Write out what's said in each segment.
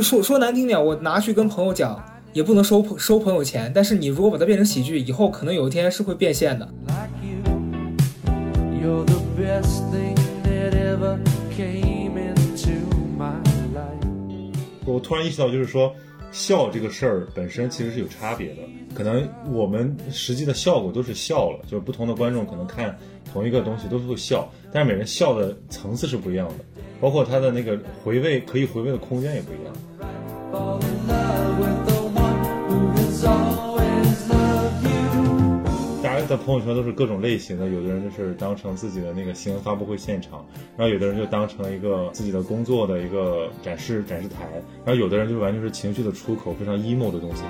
就说说难听点，我拿去跟朋友讲，也不能收收朋友钱。但是你如果把它变成喜剧，以后可能有一天是会变现的。我突然意识到，就是说，笑这个事儿本身其实是有差别的。可能我们实际的效果都是笑了，就是不同的观众可能看同一个东西都是会笑，但是每人笑的层次是不一样的，包括他的那个回味可以回味的空间也不一样。大家在朋友圈都是各种类型的，有的人就是当成自己的那个新闻发布会现场，然后有的人就当成一个自己的工作的一个展示展示台，然后有的人就完全是情绪的出口，非常 emo 的东西。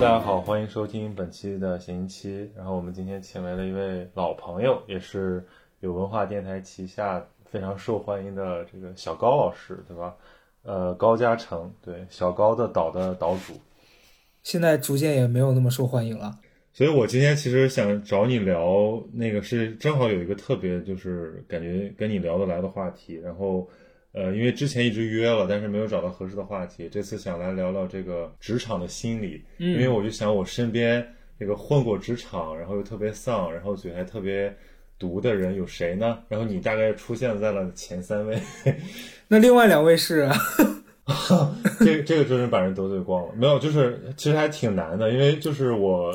大家好，欢迎收听本期的闲音期。然后我们今天请来了一位老朋友，也是有文化电台旗下非常受欢迎的这个小高老师，对吧？呃，高嘉诚，对小高的岛的岛主，现在逐渐也没有那么受欢迎了。所以我今天其实想找你聊那个，是正好有一个特别，就是感觉跟你聊得来的话题。然后，呃，因为之前一直约了，但是没有找到合适的话题，这次想来聊聊这个职场的心理。因为我就想，我身边这个混过职场，然后又特别丧，然后嘴还特别毒的人有谁呢？然后你大概出现在了前三位。那另外两位是，这这个真是把人得罪光了。没有，就是其实还挺难的，因为就是我，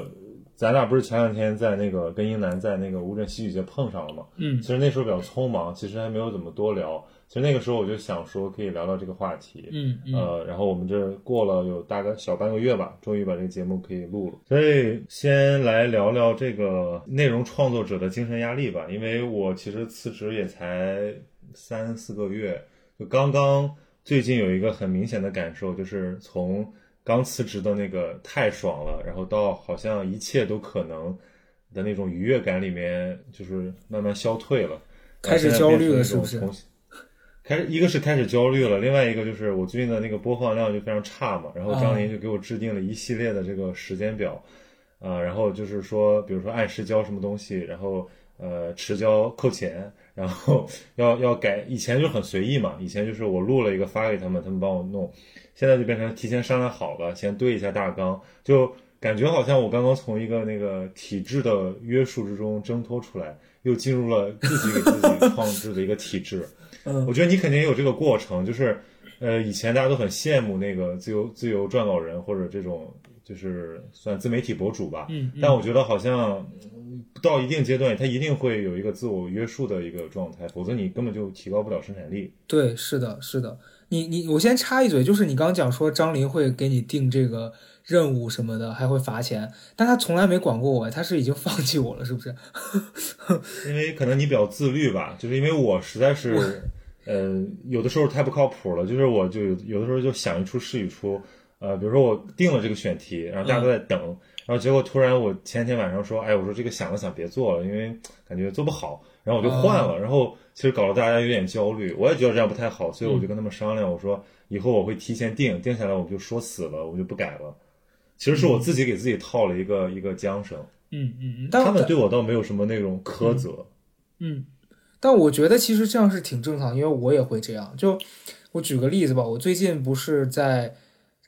咱俩不是前两天在那个跟英男在那个乌镇戏剧节碰上了嘛。嗯。其实那时候比较匆忙，其实还没有怎么多聊。其实那个时候我就想说可以聊聊这个话题。嗯嗯。呃，然后我们这过了有大概小半个月吧，终于把这个节目可以录了。所以先来聊聊这个内容创作者的精神压力吧，因为我其实辞职也才三四个月。就刚刚最近有一个很明显的感受，就是从刚辞职的那个太爽了，然后到好像一切都可能的那种愉悦感里面，就是慢慢消退了，开始焦虑了，是不是？开始一个是开始焦虑了，另外一个就是我最近的那个播放量就非常差嘛，然后张琳就给我制定了一系列的这个时间表，啊，然后就是说，比如说按时交什么东西，然后呃迟交扣钱。然后要要改，以前就很随意嘛，以前就是我录了一个发给他们，他们帮我弄，现在就变成提前商量好了，先对一下大纲，就感觉好像我刚刚从一个那个体制的约束之中挣脱出来，又进入了自己给自己创制的一个体制。嗯，我觉得你肯定也有这个过程，就是呃，以前大家都很羡慕那个自由自由撰稿人或者这种就是算自媒体博主吧，嗯，但我觉得好像。到一定阶段，他一定会有一个自我约束的一个状态，否则你根本就提高不了生产力。对，是的，是的。你你，我先插一嘴，就是你刚刚讲说张琳会给你定这个任务什么的，还会罚钱，但他从来没管过我，他是已经放弃我了，是不是？因为可能你比较自律吧，就是因为我实在是，呃，有的时候太不靠谱了，就是我就有的时候就想一出是一出，呃，比如说我定了这个选题，然后大家都在等。然后结果突然我前天晚上说，哎，我说这个想了想别做了，因为感觉做不好，然后我就换了。然后其实搞得大家有点焦虑，我也觉得这样不太好，所以我就跟他们商量，我说以后我会提前定，定下来我就说死了，我就不改了。其实是我自己给自己套了一个一个缰绳。嗯嗯嗯。他们对我倒没有什么那种苛责。嗯，但我觉得其实这样是挺正常，因为我也会这样。就我举个例子吧，我最近不是在。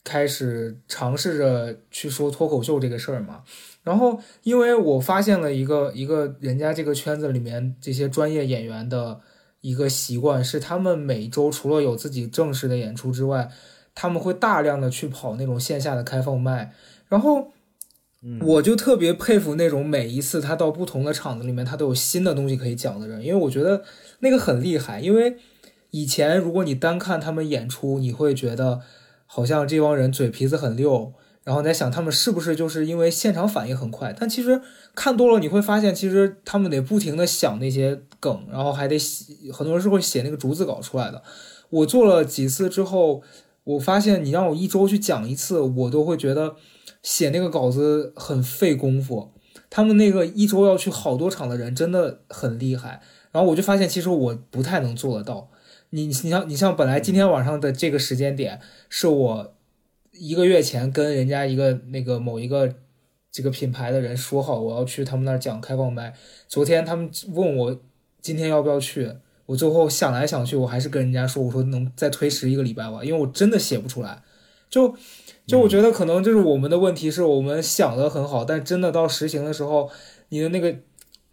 开始尝试着去说脱口秀这个事儿嘛，然后因为我发现了一个一个人家这个圈子里面这些专业演员的一个习惯是，他们每周除了有自己正式的演出之外，他们会大量的去跑那种线下的开放麦，然后我就特别佩服那种每一次他到不同的场子里面，他都有新的东西可以讲的人，因为我觉得那个很厉害，因为以前如果你单看他们演出，你会觉得。好像这帮人嘴皮子很溜，然后在想他们是不是就是因为现场反应很快？但其实看多了你会发现，其实他们得不停的想那些梗，然后还得写，很多人是会写那个逐字稿出来的。我做了几次之后，我发现你让我一周去讲一次，我都会觉得写那个稿子很费功夫。他们那个一周要去好多场的人真的很厉害，然后我就发现其实我不太能做得到。你你像你像本来今天晚上的这个时间点是我一个月前跟人家一个那个某一个这个品牌的人说好我要去他们那儿讲开放麦。昨天他们问我今天要不要去，我最后想来想去，我还是跟人家说，我说能再推迟一个礼拜吧，因为我真的写不出来。就就我觉得可能就是我们的问题，是我们想的很好，但真的到实行的时候，你的那个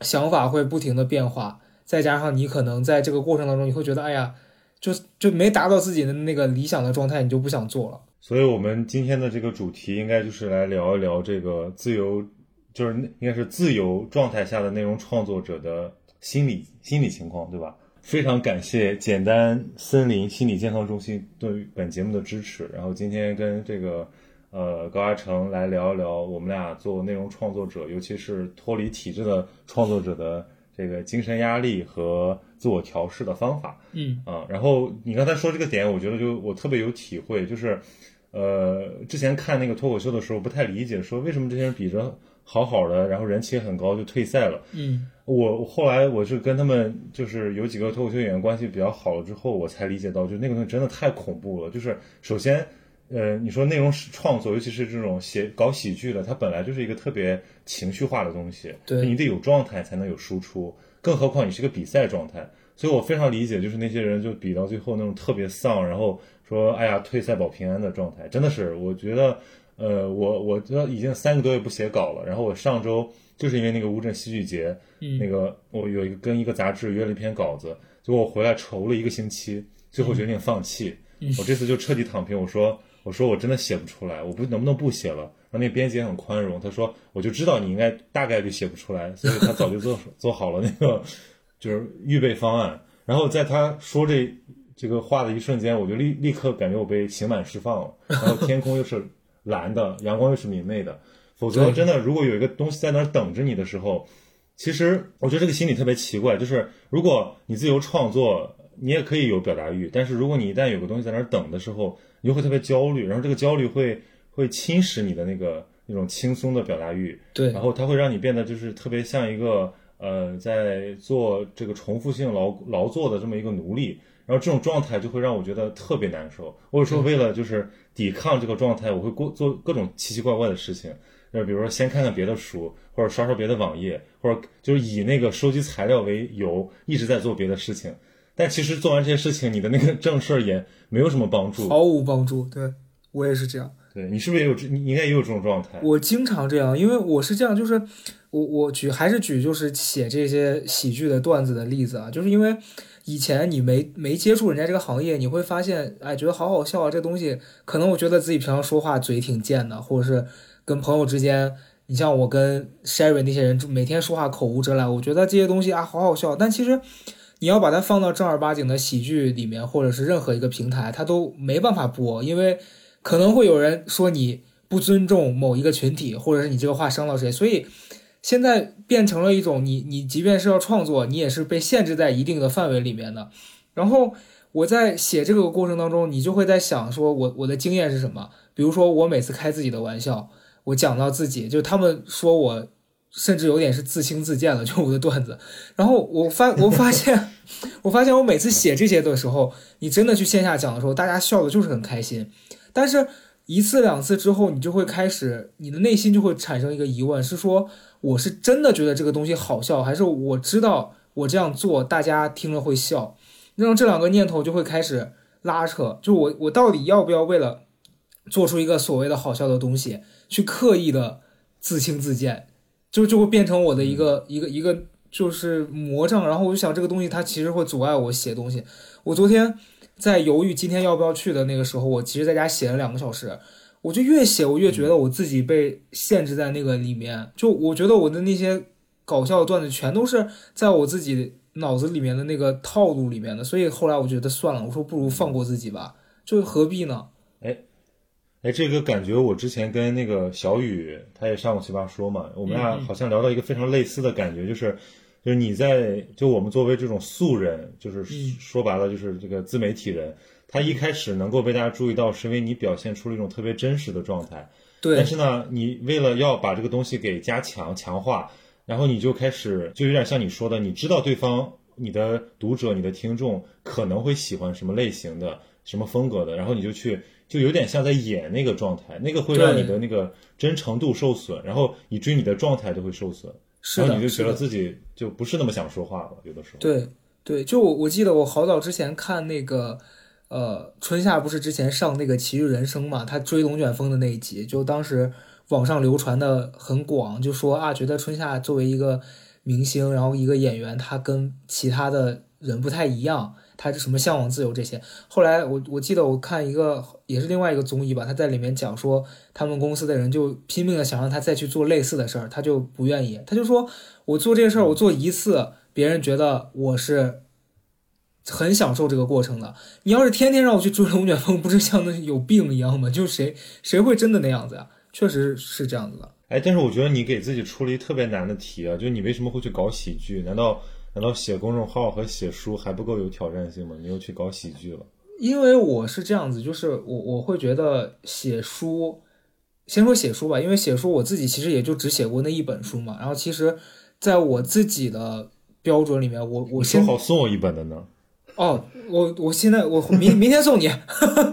想法会不停的变化，再加上你可能在这个过程当中，你会觉得，哎呀，就就没达到自己的那个理想的状态，你就不想做了。所以，我们今天的这个主题应该就是来聊一聊这个自由，就是应该是自由状态下的内容创作者的心理心理情况，对吧？非常感谢简单森林心理健康中心对本节目的支持。然后今天跟这个呃高阿成来聊一聊我们俩做内容创作者，尤其是脱离体制的创作者的这个精神压力和自我调试的方法。嗯啊，然后你刚才说这个点，我觉得就我特别有体会，就是。呃，之前看那个脱口秀的时候，不太理解，说为什么这些人比着好好的，然后人气很高就退赛了。嗯，我后来我是跟他们就是有几个脱口秀演员关系比较好了之后，我才理解到，就那个东西真的太恐怖了。就是首先，呃，你说内容创作，尤其是这种写搞喜剧的，它本来就是一个特别情绪化的东西，对你得有状态才能有输出，更何况你是个比赛状态。所以我非常理解，就是那些人就比到最后那种特别丧，然后。说哎呀，退赛保平安的状态，真的是，我觉得，呃，我我这已经三个多月不写稿了。然后我上周就是因为那个乌镇戏剧节，那个我有一个跟一个杂志约了一篇稿子，结果我回来愁了一个星期，最后决定放弃。我这次就彻底躺平，我说我说我真的写不出来，我不能不能不写了。然后那编辑也很宽容，他说我就知道你应该大概率写不出来，所以他早就做 做好了那个就是预备方案。然后在他说这。这个话的一瞬间，我就立立刻感觉我被刑满释放了。然后天空又是蓝的，阳光又是明媚的。否则，真的，如果有一个东西在那儿等着你的时候，其实我觉得这个心理特别奇怪。就是如果你自由创作，你也可以有表达欲，但是如果你一旦有个东西在那儿等的时候，你就会特别焦虑。然后这个焦虑会会侵蚀你的那个那种轻松的表达欲。对。然后它会让你变得就是特别像一个呃，在做这个重复性劳劳作的这么一个奴隶。然后这种状态就会让我觉得特别难受。我有时候为了就是抵抗这个状态，我会过做各种奇奇怪怪的事情，就比如说先看看别的书，或者刷刷别的网页，或者就是以那个收集材料为由，一直在做别的事情。但其实做完这些事情，你的那个正事儿也没有什么帮助，毫无帮助。对我也是这样。对你是不是也有？你应该也有这种状态。我经常这样，因为我是这样，就是我我举还是举就是写这些喜剧的段子的例子啊，就是因为。以前你没没接触人家这个行业，你会发现，哎，觉得好好笑啊！这东西可能我觉得自己平常说话嘴挺贱的，或者是跟朋友之间，你像我跟 Sherry 那些人，就每天说话口无遮拦，我觉得这些东西啊好好笑。但其实你要把它放到正儿八经的喜剧里面，或者是任何一个平台，它都没办法播，因为可能会有人说你不尊重某一个群体，或者是你这个话伤到谁，所以。现在变成了一种，你你即便是要创作，你也是被限制在一定的范围里面的。然后我在写这个过程当中，你就会在想，说我我的经验是什么？比如说我每次开自己的玩笑，我讲到自己，就他们说我甚至有点是自轻自贱了，就我的段子。然后我发我发现，我发现我每次写这些的时候，你真的去线下讲的时候，大家笑的就是很开心。但是一次两次之后，你就会开始，你的内心就会产生一个疑问，是说。我是真的觉得这个东西好笑，还是我知道我这样做大家听了会笑，让这两个念头就会开始拉扯。就我我到底要不要为了做出一个所谓的好笑的东西，去刻意的自轻自贱，就就会变成我的一个一个一个就是魔障。然后我就想这个东西它其实会阻碍我写东西。我昨天在犹豫今天要不要去的那个时候，我其实在家写了两个小时。我就越写，我越觉得我自己被限制在那个里面。就我觉得我的那些搞笑的段子，全都是在我自己脑子里面的那个套路里面的。所以后来我觉得算了，我说不如放过自己吧，就何必呢？哎，哎，这个感觉我之前跟那个小雨，他也上过奇葩说嘛，我们俩好像聊到一个非常类似的感觉，就是就是你在就我们作为这种素人，就是说白了就是这个自媒体人。他一开始能够被大家注意到，是因为你表现出了一种特别真实的状态。对。但是呢，你为了要把这个东西给加强、强化，然后你就开始，就有点像你说的，你知道对方、你的读者、你的听众可能会喜欢什么类型的，什么风格的，然后你就去，就有点像在演那个状态，那个会让你的那个真诚度受损，然后以至于你的状态就会受损，是，然后你就觉得自己就不是那么想说话了，有的时候。对对，就我我记得我好早之前看那个，呃，春夏不是之前上那个《奇遇人生》嘛，他追龙卷风的那一集，就当时网上流传的很广，就说啊，觉得春夏作为一个明星，然后一个演员，他跟其他的人不太一样。他是什么向往自由这些？后来我我记得我看一个也是另外一个综艺吧，他在里面讲说，他们公司的人就拼命的想让他再去做类似的事儿，他就不愿意。他就说我做这个事儿，我做一次，别人觉得我是很享受这个过程的。你要是天天让我去追龙卷风，不是像那有病一样吗？就谁谁会真的那样子呀？确实是这样子的。哎，但是我觉得你给自己出了一特别难的题啊，就你为什么会去搞喜剧？难道？难道写公众号和写书还不够有挑战性吗？你又去搞喜剧了？因为我是这样子，就是我我会觉得写书，先说写书吧，因为写书我自己其实也就只写过那一本书嘛。然后其实在我自己的标准里面，我我说好送我一本的呢。哦，我我现在我明明天送你。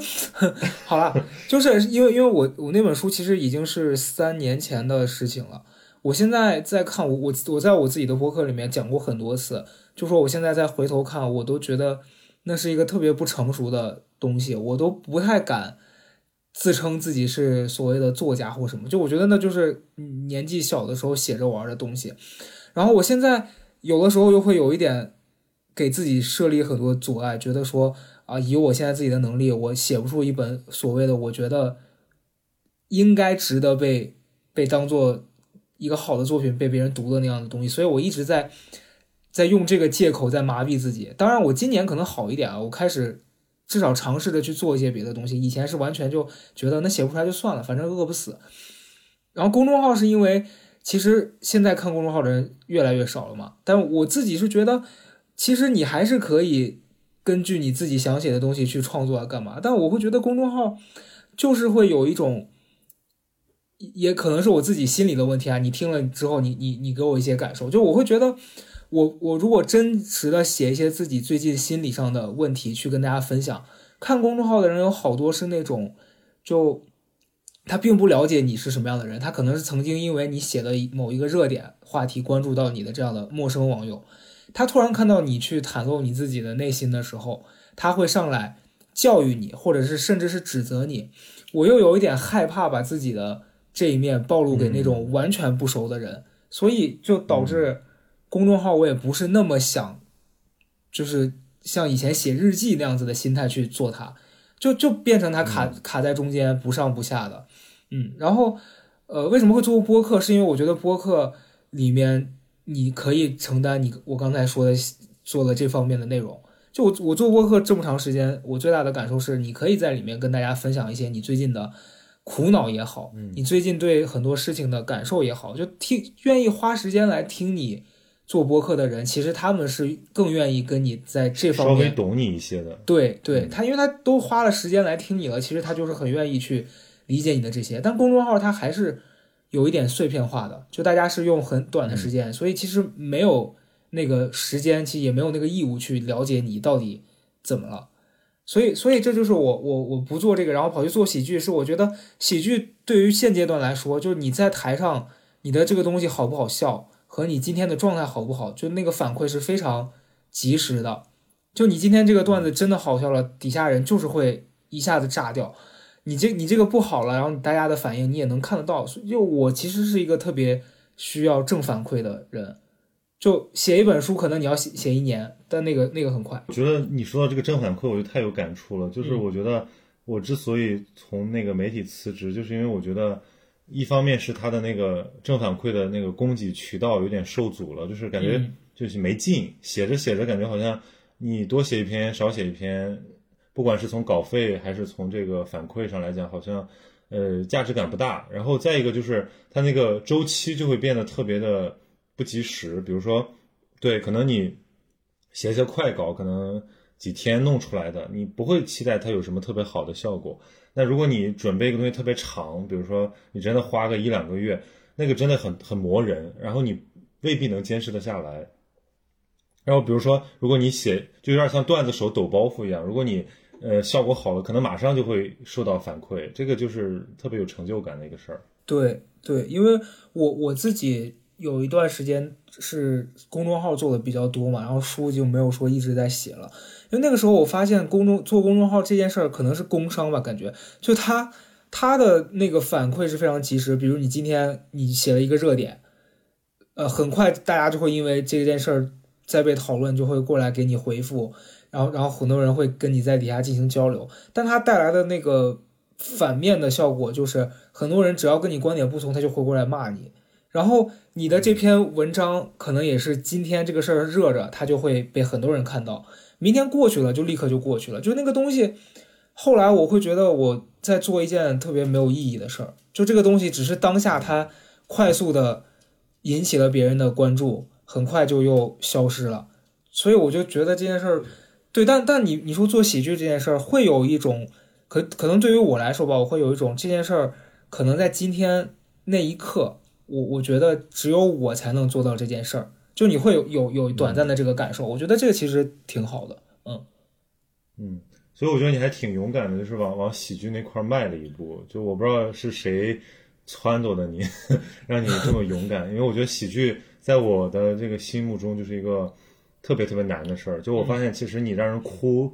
好了，就是因为因为我我那本书其实已经是三年前的事情了。我现在在看我我我在我自己的博客里面讲过很多次，就说我现在再回头看，我都觉得那是一个特别不成熟的东西，我都不太敢自称自己是所谓的作家或什么，就我觉得那就是年纪小的时候写着玩的东西。然后我现在有的时候又会有一点给自己设立很多阻碍，觉得说啊，以我现在自己的能力，我写不出一本所谓的我觉得应该值得被被当做。一个好的作品被别人读的那样的东西，所以我一直在在用这个借口在麻痹自己。当然，我今年可能好一点啊，我开始至少尝试着去做一些别的东西。以前是完全就觉得那写不出来就算了，反正饿不死。然后公众号是因为其实现在看公众号的人越来越少了嘛，但我自己是觉得，其实你还是可以根据你自己想写的东西去创作啊，干嘛？但我会觉得公众号就是会有一种。也可能是我自己心理的问题啊！你听了之后，你你你给我一些感受，就我会觉得，我我如果真实的写一些自己最近心理上的问题去跟大家分享，看公众号的人有好多是那种，就他并不了解你是什么样的人，他可能是曾经因为你写的某一个热点话题关注到你的这样的陌生网友，他突然看到你去袒露你自己的内心的时候，他会上来教育你，或者是甚至是指责你，我又有一点害怕把自己的。这一面暴露给那种完全不熟的人，所以就导致公众号我也不是那么想，就是像以前写日记那样子的心态去做它，就就变成它卡卡在中间不上不下的，嗯，然后呃为什么会做播客？是因为我觉得播客里面你可以承担你我刚才说的做了这方面的内容，就我我做播客这么长时间，我最大的感受是你可以在里面跟大家分享一些你最近的。苦恼也好，你最近对很多事情的感受也好，就听愿意花时间来听你做播客的人，其实他们是更愿意跟你在这方面稍微懂你一些的。对，对他，因为他都花了时间来听你了，其实他就是很愿意去理解你的这些。但公众号它还是有一点碎片化的，就大家是用很短的时间，所以其实没有那个时间，其实也没有那个义务去了解你到底怎么了。所以，所以这就是我我我不做这个，然后跑去做喜剧，是我觉得喜剧对于现阶段来说，就是你在台上你的这个东西好不好笑，和你今天的状态好不好，就那个反馈是非常及时的。就你今天这个段子真的好笑了，底下人就是会一下子炸掉。你这你这个不好了，然后大家的反应你也能看得到。就我其实是一个特别需要正反馈的人。就写一本书，可能你要写写一年，但那个那个很快。我觉得你说到这个正反馈，我就太有感触了。就是我觉得我之所以从那个媒体辞职，就是因为我觉得一方面是他的那个正反馈的那个供给渠道有点受阻了，就是感觉就是没劲，写着写着感觉好像你多写一篇少写一篇，不管是从稿费还是从这个反馈上来讲，好像呃价值感不大。然后再一个就是它那个周期就会变得特别的。不及时，比如说，对，可能你写写快稿，可能几天弄出来的，你不会期待它有什么特别好的效果。那如果你准备一个东西特别长，比如说你真的花个一两个月，那个真的很很磨人，然后你未必能坚持得下来。然后比如说，如果你写，就有点像段子手抖包袱一样，如果你呃效果好了，可能马上就会受到反馈，这个就是特别有成就感的一个事儿。对对，因为我我自己有一段时间是公众号做的比较多嘛，然后书就没有说一直在写了，因为那个时候我发现公众做公众号这件事儿可能是工伤吧，感觉就他他的那个反馈是非常及时，比如你今天你写了一个热点，呃，很快大家就会因为这件事儿在被讨论，就会过来给你回复，然后然后很多人会跟你在底下进行交流，但他带来的那个反面的效果就是，很多人只要跟你观点不同，他就会过来骂你。然后你的这篇文章可能也是今天这个事儿热着，它就会被很多人看到。明天过去了，就立刻就过去了。就那个东西，后来我会觉得我在做一件特别没有意义的事儿。就这个东西只是当下它快速的引起了别人的关注，很快就又消失了。所以我就觉得这件事儿，对，但但你你说做喜剧这件事儿，会有一种可可能对于我来说吧，我会有一种这件事儿可能在今天那一刻，我我觉得只有我才能做到这件事儿。就你会有有有短暂的这个感受，我觉得这个其实挺好的，嗯嗯，所以我觉得你还挺勇敢的，就是往往喜剧那块儿迈了一步。就我不知道是谁撺掇的你，让你这么勇敢。因为我觉得喜剧在我的这个心目中就是一个特别特别难的事儿。就我发现，其实你让人哭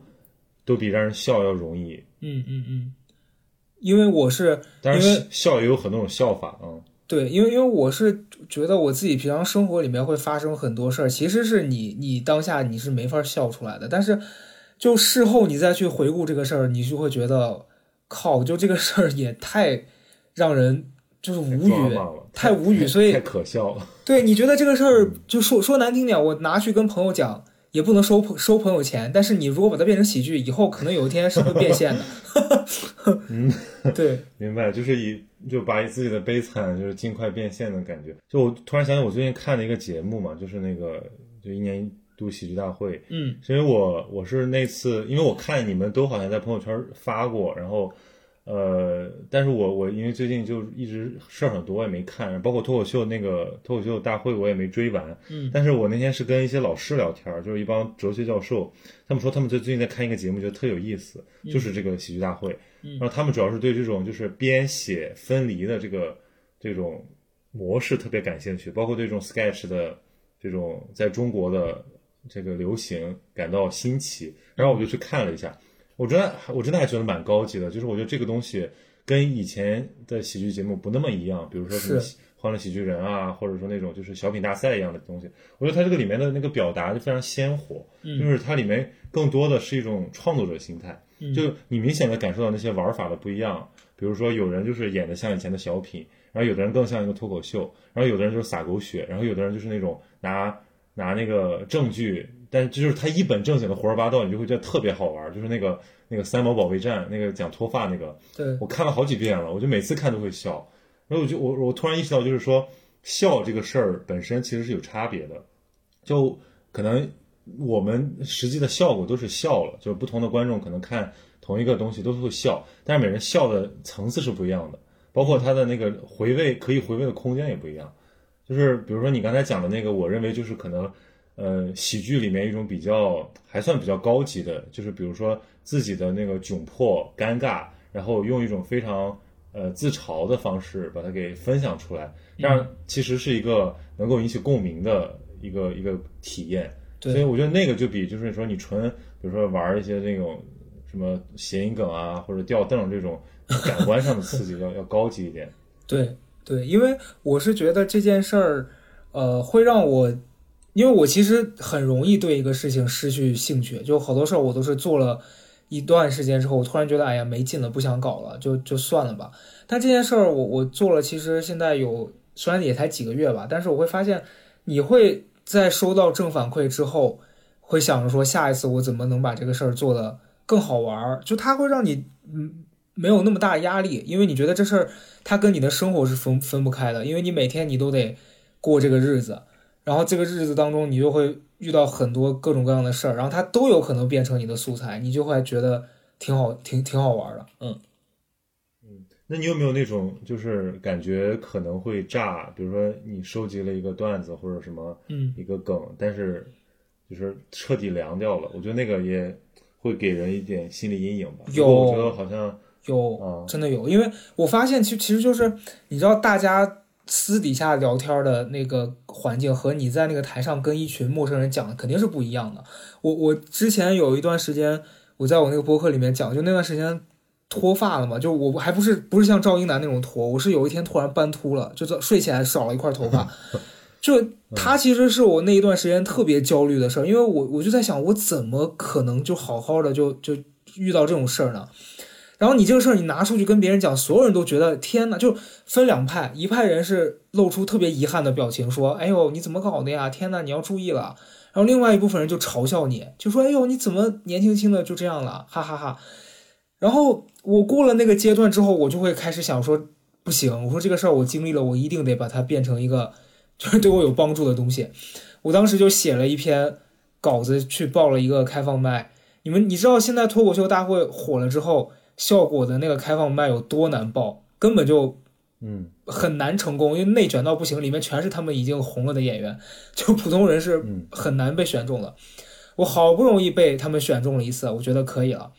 都比让人笑要容易。嗯嗯嗯，因为我是当然笑也有很多种笑法啊。对，因为因为我是觉得我自己平常生活里面会发生很多事儿，其实是你你当下你是没法笑出来的，但是就事后你再去回顾这个事儿，你就会觉得靠，就这个事儿也太让人就是无语，太无语，所以太可笑了。对你觉得这个事儿就说说难听点，我拿去跟朋友讲。也不能收收朋友钱，但是你如果把它变成喜剧，以后可能有一天是会变现的。嗯，对，明白，就是以就把自己的悲惨就是尽快变现的感觉。就我突然想起我最近看的一个节目嘛，就是那个就一年一度喜剧大会，嗯是因为我我是那次，因为我看你们都好像在朋友圈发过，然后呃，但是我我因为最近就一直事儿很多，我也没看，包括脱口秀那个脱口秀大会我也没追完，嗯。但是我那天是跟一些老师聊天儿，就是一帮哲学教授，他们说他们最最近在看一个节目，觉得特有意思，就是这个喜剧大会，嗯。然后他们主要是对这种就是编写分离的这个这种模式特别感兴趣，包括对这种 sketch 的这种在中国的这个流行感到新奇，然后我就去看了一下，我真的我真的还觉得蛮高级的，就是我觉得这个东西跟以前的喜剧节目不那么一样，比如说什么是欢乐喜剧人啊，或者说那种就是小品大赛一样的东西，我觉得它这个里面的那个表达就非常鲜活，就是它里面更多的是一种创作者心态，就你明显的感受到那些玩法的不一样，比如说有人就是演的像以前的小品，然后有的人更像一个脱口秀，然后有的人就是撒狗血，然后有的人就是那种拿拿那个证据，但是这就是他一本正经的胡说八道，你就会觉得特别好玩，就是那个那个三毛保卫战那个讲脱发那个，对，我看了好几遍了，我就每次看都会笑。然后我就我我突然意识到，就是说笑这个事儿本身其实是有差别的，就可能我们实际的效果都是笑了，就是不同的观众可能看同一个东西都是会笑，但是每人笑的层次是不一样的，包括他的那个回味可以回味的空间也不一样。就是比如说你刚才讲的那个，我认为就是可能。呃，喜剧里面一种比较还算比较高级的，就是比如说自己的那个窘迫、尴尬，然后用一种非常呃自嘲的方式把它给分享出来，这样其实是一个能够引起共鸣的一个一个体验。对所以我觉得那个就比就是说你纯比如说玩一些那种什么谐音梗啊或者吊凳这种感官上的刺激 要要高级一点。对对，因为我是觉得这件事儿，呃，会让我，因为我其实很容易对一个事情失去兴趣，就好多事儿我都是做了一段时间之后，我突然觉得哎呀没劲了，不想搞了，就就算了吧。但这件事儿我我做了，其实现在有虽然也才几个月吧，但是我会发现，你会在收到正反馈之后，会想着说下一次我怎么能把这个事儿做得更好玩儿，就它会让你嗯没有那么大压力，因为你觉得这事儿它跟你的生活是分分不开的，因为你每天你都得过这个日子，然后这个日子当中你就会遇到很多各种各样的事儿，然后它都有可能变成你的素材，你就会觉得挺好，挺挺好玩的，嗯嗯。那你有没有那种就是感觉可能会炸？比如说你收集了一个段子或者什么嗯一个梗，但是就是彻底凉掉了。我觉得那个也会给人一点心理阴影吧。有我觉得好像有啊真的有，因为我发现其其实就是你知道大家私底下聊天的那个环境和你在那个台上跟一群陌生人讲的肯定是不一样的。我我之前有一段时间我在我那个播客里面讲，就那段时间脱发了嘛，就我还不是不是像赵英男那种脱，我是有一天突然斑秃了，就早睡起来少了一块头发。就他其实是我那一段时间特别焦虑的事儿，因为我我就在想，我怎么可能就好好的就就遇到这种事儿呢？然后你这个事儿你拿出去跟别人讲，所有人都觉得天呐，就分两派，一派人是露出特别遗憾的表情，说：“哎呦，你怎么搞的呀？天呐，你要注意了。”然后另外一部分人就嘲笑你，就说：“哎呦，你怎么年轻轻的就这样了？”哈哈哈然后我过了那个阶段之后，我就会开始想说：“不行，我说这个事儿我经历了，我一定得把它变成一个就是对我有帮助的东西。”我当时就写了一篇稿子去报了一个开放麦。你们你知道现在脱口秀大会火了之后，效果的那个开放麦有多难爆，根本就嗯很难成功，因为内卷到不行，里面全是他们已经红了的演员，就普通人是嗯很难被选中的。我好不容易被他们选中了一次，我觉得可以了。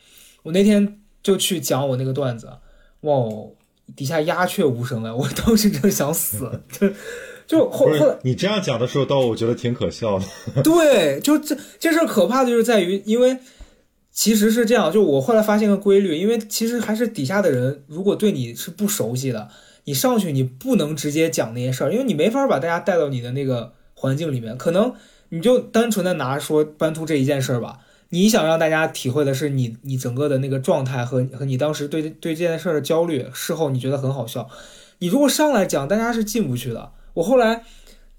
我那天就去讲我那个段子，哇哦，底下鸦雀无声啊！我当时真的想死，就就后来是你这样讲的时候，倒我觉得挺可笑的。对，就这这事儿可怕的就是在于，因为其实是这样，就我后来发现个规律，因为其实还是底下的人如果对你是不熟悉的，你上去你不能直接讲那些事儿，因为你没法把大家带到你的那个环境里面，可能你就单纯的拿说斑秃这一件事儿吧。你想让大家体会的是你你整个的那个状态和和你当时对对这件事儿的焦虑，事后你觉得很好笑。你如果上来讲，大家是进不去的。我后来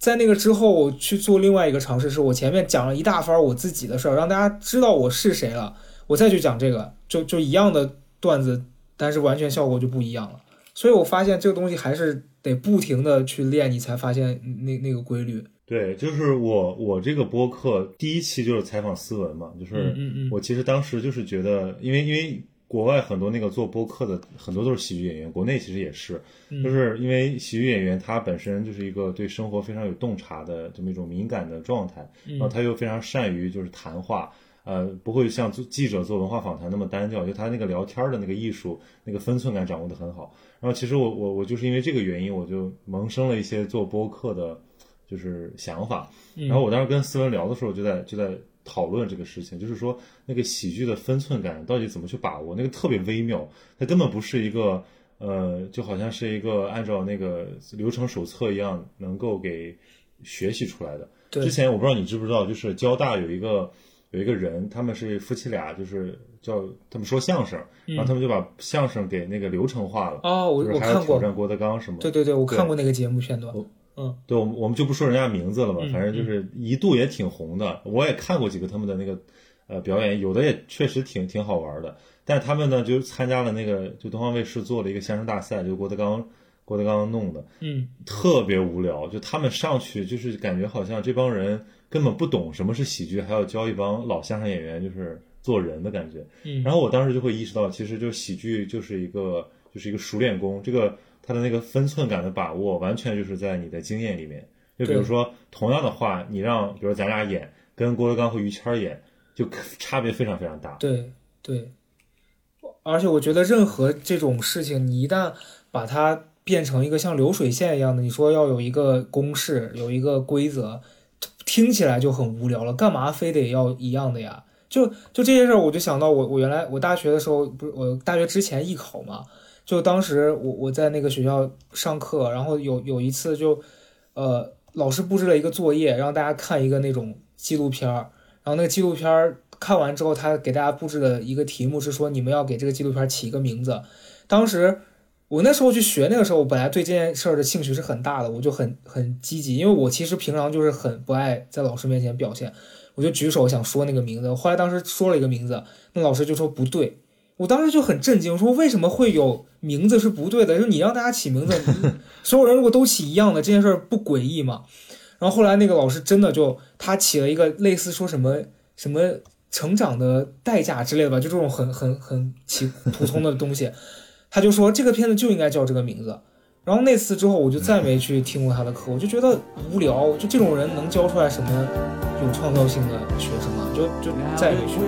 在那个之后，我去做另外一个尝试，是我前面讲了一大番我自己的事儿，让大家知道我是谁了，我再去讲这个，就就一样的段子，但是完全效果就不一样了。所以我发现这个东西还是得不停的去练，你才发现那那个规律。对，就是我我这个播客第一期就是采访思文嘛，就是嗯嗯嗯我其实当时就是觉得，因为因为国外很多那个做播客的很多都是喜剧演员，国内其实也是，嗯就是因为喜剧演员他本身就是一个对生活非常有洞察的这么一种敏感的状态，嗯然后他又非常善于就是谈话。呃，不会像做记者做文化访谈那么单调，就他那个聊天的那个艺术，那个分寸感掌握的很好。然后其实我我我就是因为这个原因，我就萌生了一些做播客的，就是想法。嗯然后我当时跟思文聊的时候，就在就在讨论这个事情，就是说那个喜剧的分寸感到底怎么去把握，那个特别微妙，它根本不是一个呃，就好像是一个按照那个流程手册一样能够给学习出来的。对之前我不知道你知不知道，就是交大有一个有一个人，他们是夫妻俩，就是叫他们说相声，然后他们就把相声给那个流程化了，哦，我就是我看过，还要挑战郭德纲什么。对对对，我看过那个节目片段。对，我们我们就不说人家名字了吧，嗯反正就是一度也挺红的。我也看过几个他们的那个呃表演，有的也确实挺挺好玩的。但他们呢就参加了那个就东方卫视做了一个相声大赛，就郭德纲郭德纲弄的，嗯，特别无聊。就他们上去就是感觉好像这帮人根本不懂什么是喜剧，还要教一帮老相声演员就是做人的感觉。嗯然后我当时就会意识到，其实就喜剧就是一个就是一个熟练工，这个它的那个分寸感的把握，完全就是在你的经验里面。就比如说同样的话，你让比如咱俩演，跟郭德纲和于谦演，就差别非常非常大。对对，而且我觉得任何这种事情，你一旦把它变成一个像流水线一样的，你说要有一个公式，有一个规则，听起来就很无聊了。干嘛非得要一样的呀？就就这些事儿，我就想到我我原来我大学的时候，不是我大学之前艺考嘛，就当时我我在那个学校上课，然后有有一次就呃老师布置了一个作业，让大家看一个那种纪录片儿，然后那个纪录片儿看完之后，他给大家布置的一个题目是说，你们要给这个纪录片起一个名字。当时我那时候去学，那个时候我本来对这件事儿的兴趣是很大的，我就很很积极，因为我其实平常就是很不爱在老师面前表现，我就举手想说那个名字。后来当时说了一个名字，那老师就说不对，我当时就很震惊，说为什么会有名字是不对的？就你让大家起名字，所有人如果都起一样的，这件事儿不诡异吗？然后后来那个老师真的就他起了一个类似说什么什么成长的代价之类的吧，就这种很很很奇普通的东西，他就说这个片子就应该叫这个名字。然后那次之后，我就再没去听过他的课，我就觉得无聊。就这种人能教出来什么有创造性的学生吗？就就再也没去。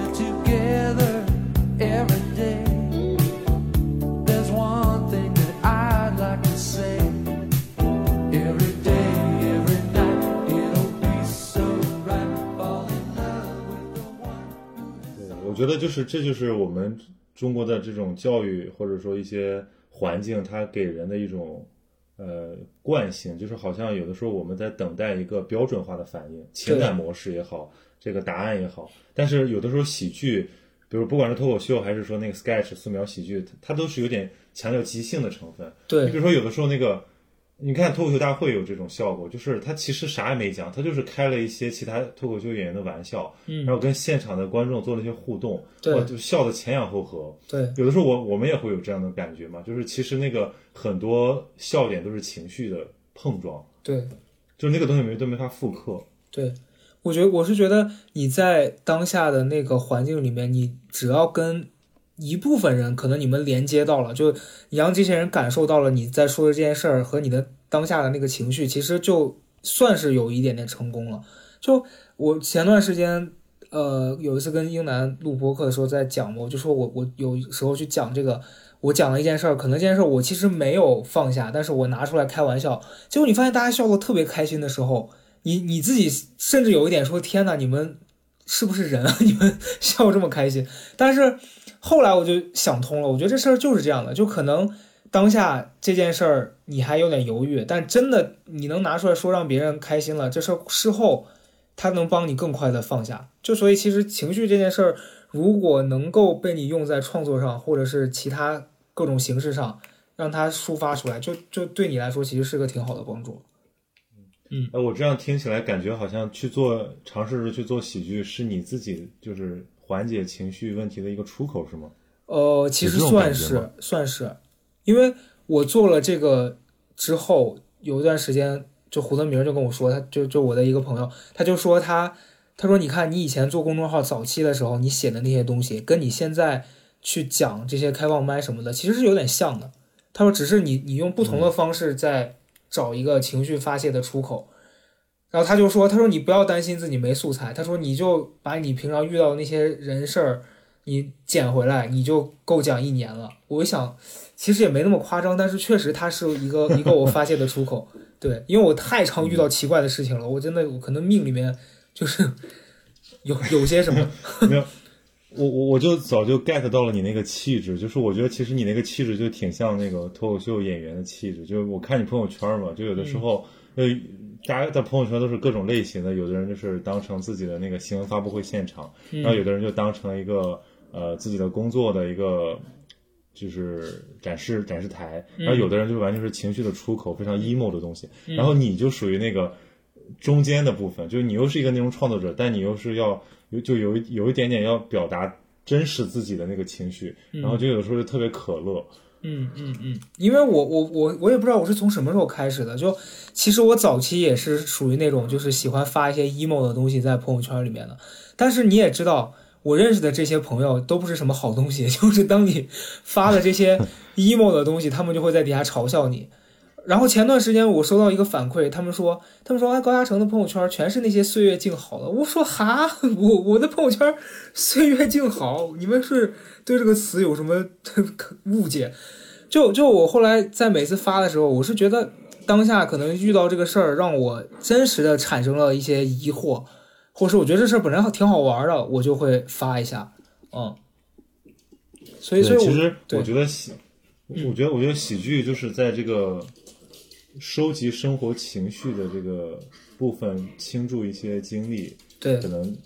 我觉得就是这就是我们中国的这种教育或者说一些环境，它给人的一种呃惯性，就是好像有的时候我们在等待一个标准化的反应，情感模式也好，这个答案也好。但是有的时候喜剧，比如不管是脱口秀还是说那个 sketch 素描喜剧，它都是有点强调即兴的成分。对，你比如说有的时候那个。你看脱口秀大会有这种效果，就是他其实啥也没讲，他就是开了一些其他脱口秀演员的玩笑，嗯，然后跟现场的观众做了一些互动，对，就笑得前仰后合。对，有的时候我我们也会有这样的感觉嘛，就是其实那个很多笑点都是情绪的碰撞，对，就是那个东西没都没法复刻。对，我觉得我是觉得你在当下的那个环境里面，你只要跟。一部分人可能你们连接到了，就你让这些人感受到了你在说的这件事儿和你的当下的那个情绪，其实就算是有一点点成功了。就我前段时间，呃，有一次跟英男录播客的时候在讲嘛，我就说我我有时候去讲这个，我讲了一件事儿，可能这件事儿我其实没有放下，但是我拿出来开玩笑，结果你发现大家笑得特别开心的时候，你你自己甚至有一点说天呐，你们是不是人啊？你们笑这么开心，但是。后来我就想通了，我觉得这事儿就是这样的，就可能当下这件事儿你还有点犹豫，但真的你能拿出来说让别人开心了，这事儿事后他能帮你更快的放下。就所以其实情绪这件事儿，如果能够被你用在创作上，或者是其他各种形式上，让它抒发出来，就就对你来说其实是个挺好的帮助。嗯，哎，我这样听起来感觉好像去做尝试着去做喜剧是你自己就是。缓解情绪问题的一个出口是吗？呃，其实算是算是，因为我做了这个之后，有一段时间，就胡德明就跟我说，他就就我的一个朋友，他就说他他说你看你以前做公众号早期的时候，你写的那些东西，跟你现在去讲这些开放麦什么的，其实是有点像的。他说只是你你用不同的方式在找一个情绪发泄的出口。然后他就说：“他说你不要担心自己没素材，他说你就把你平常遇到的那些人事儿，你捡回来，你就够讲一年了。”我想，其实也没那么夸张，但是确实它是一个一个我发泄的出口。对，因为我太常遇到奇怪的事情了，我真的可能命里面就是 有有些什么。没有，我我我就早就 get 到了你那个气质，就是我觉得其实你那个气质就挺像那个脱口秀演员的气质，就是我看你朋友圈嘛，就有的时候呃。大家在朋友圈都是各种类型的，有的人就是当成自己的那个新闻发布会现场，然后有的人就当成了一个呃自己的工作的一个就是展示展示台，然后有的人就完全是情绪的出口，非常 emo 的东西。然后你就属于那个中间的部分，就是你又是一个内容创作者，但你又是要有就有有一点点要表达真实自己的那个情绪，然后就有的时候就特别可乐。嗯嗯嗯嗯，因为我我我我也不知道我是从什么时候开始的，就其实我早期也是属于那种就是喜欢发一些 emo 的东西在朋友圈里面的，但是你也知道，我认识的这些朋友都不是什么好东西，就是当你发的这些 emo 的东西，他们就会在底下嘲笑你。然后前段时间我收到一个反馈，他们说，他们说，哎，高嘉诚的朋友圈全是那些岁月静好的。我说哈，我我的朋友圈岁月静好，你们是对这个词有什么 误解？就就我后来在每次发的时候，我是觉得当下可能遇到这个事儿，让我真实的产生了一些疑惑，或者是我觉得这事儿本来挺好玩的，我就会发一下，嗯。所以，所以其实我觉得喜，我觉得我觉得喜剧就是在这个。收集生活情绪的这个部分，倾注一些精力，对，可能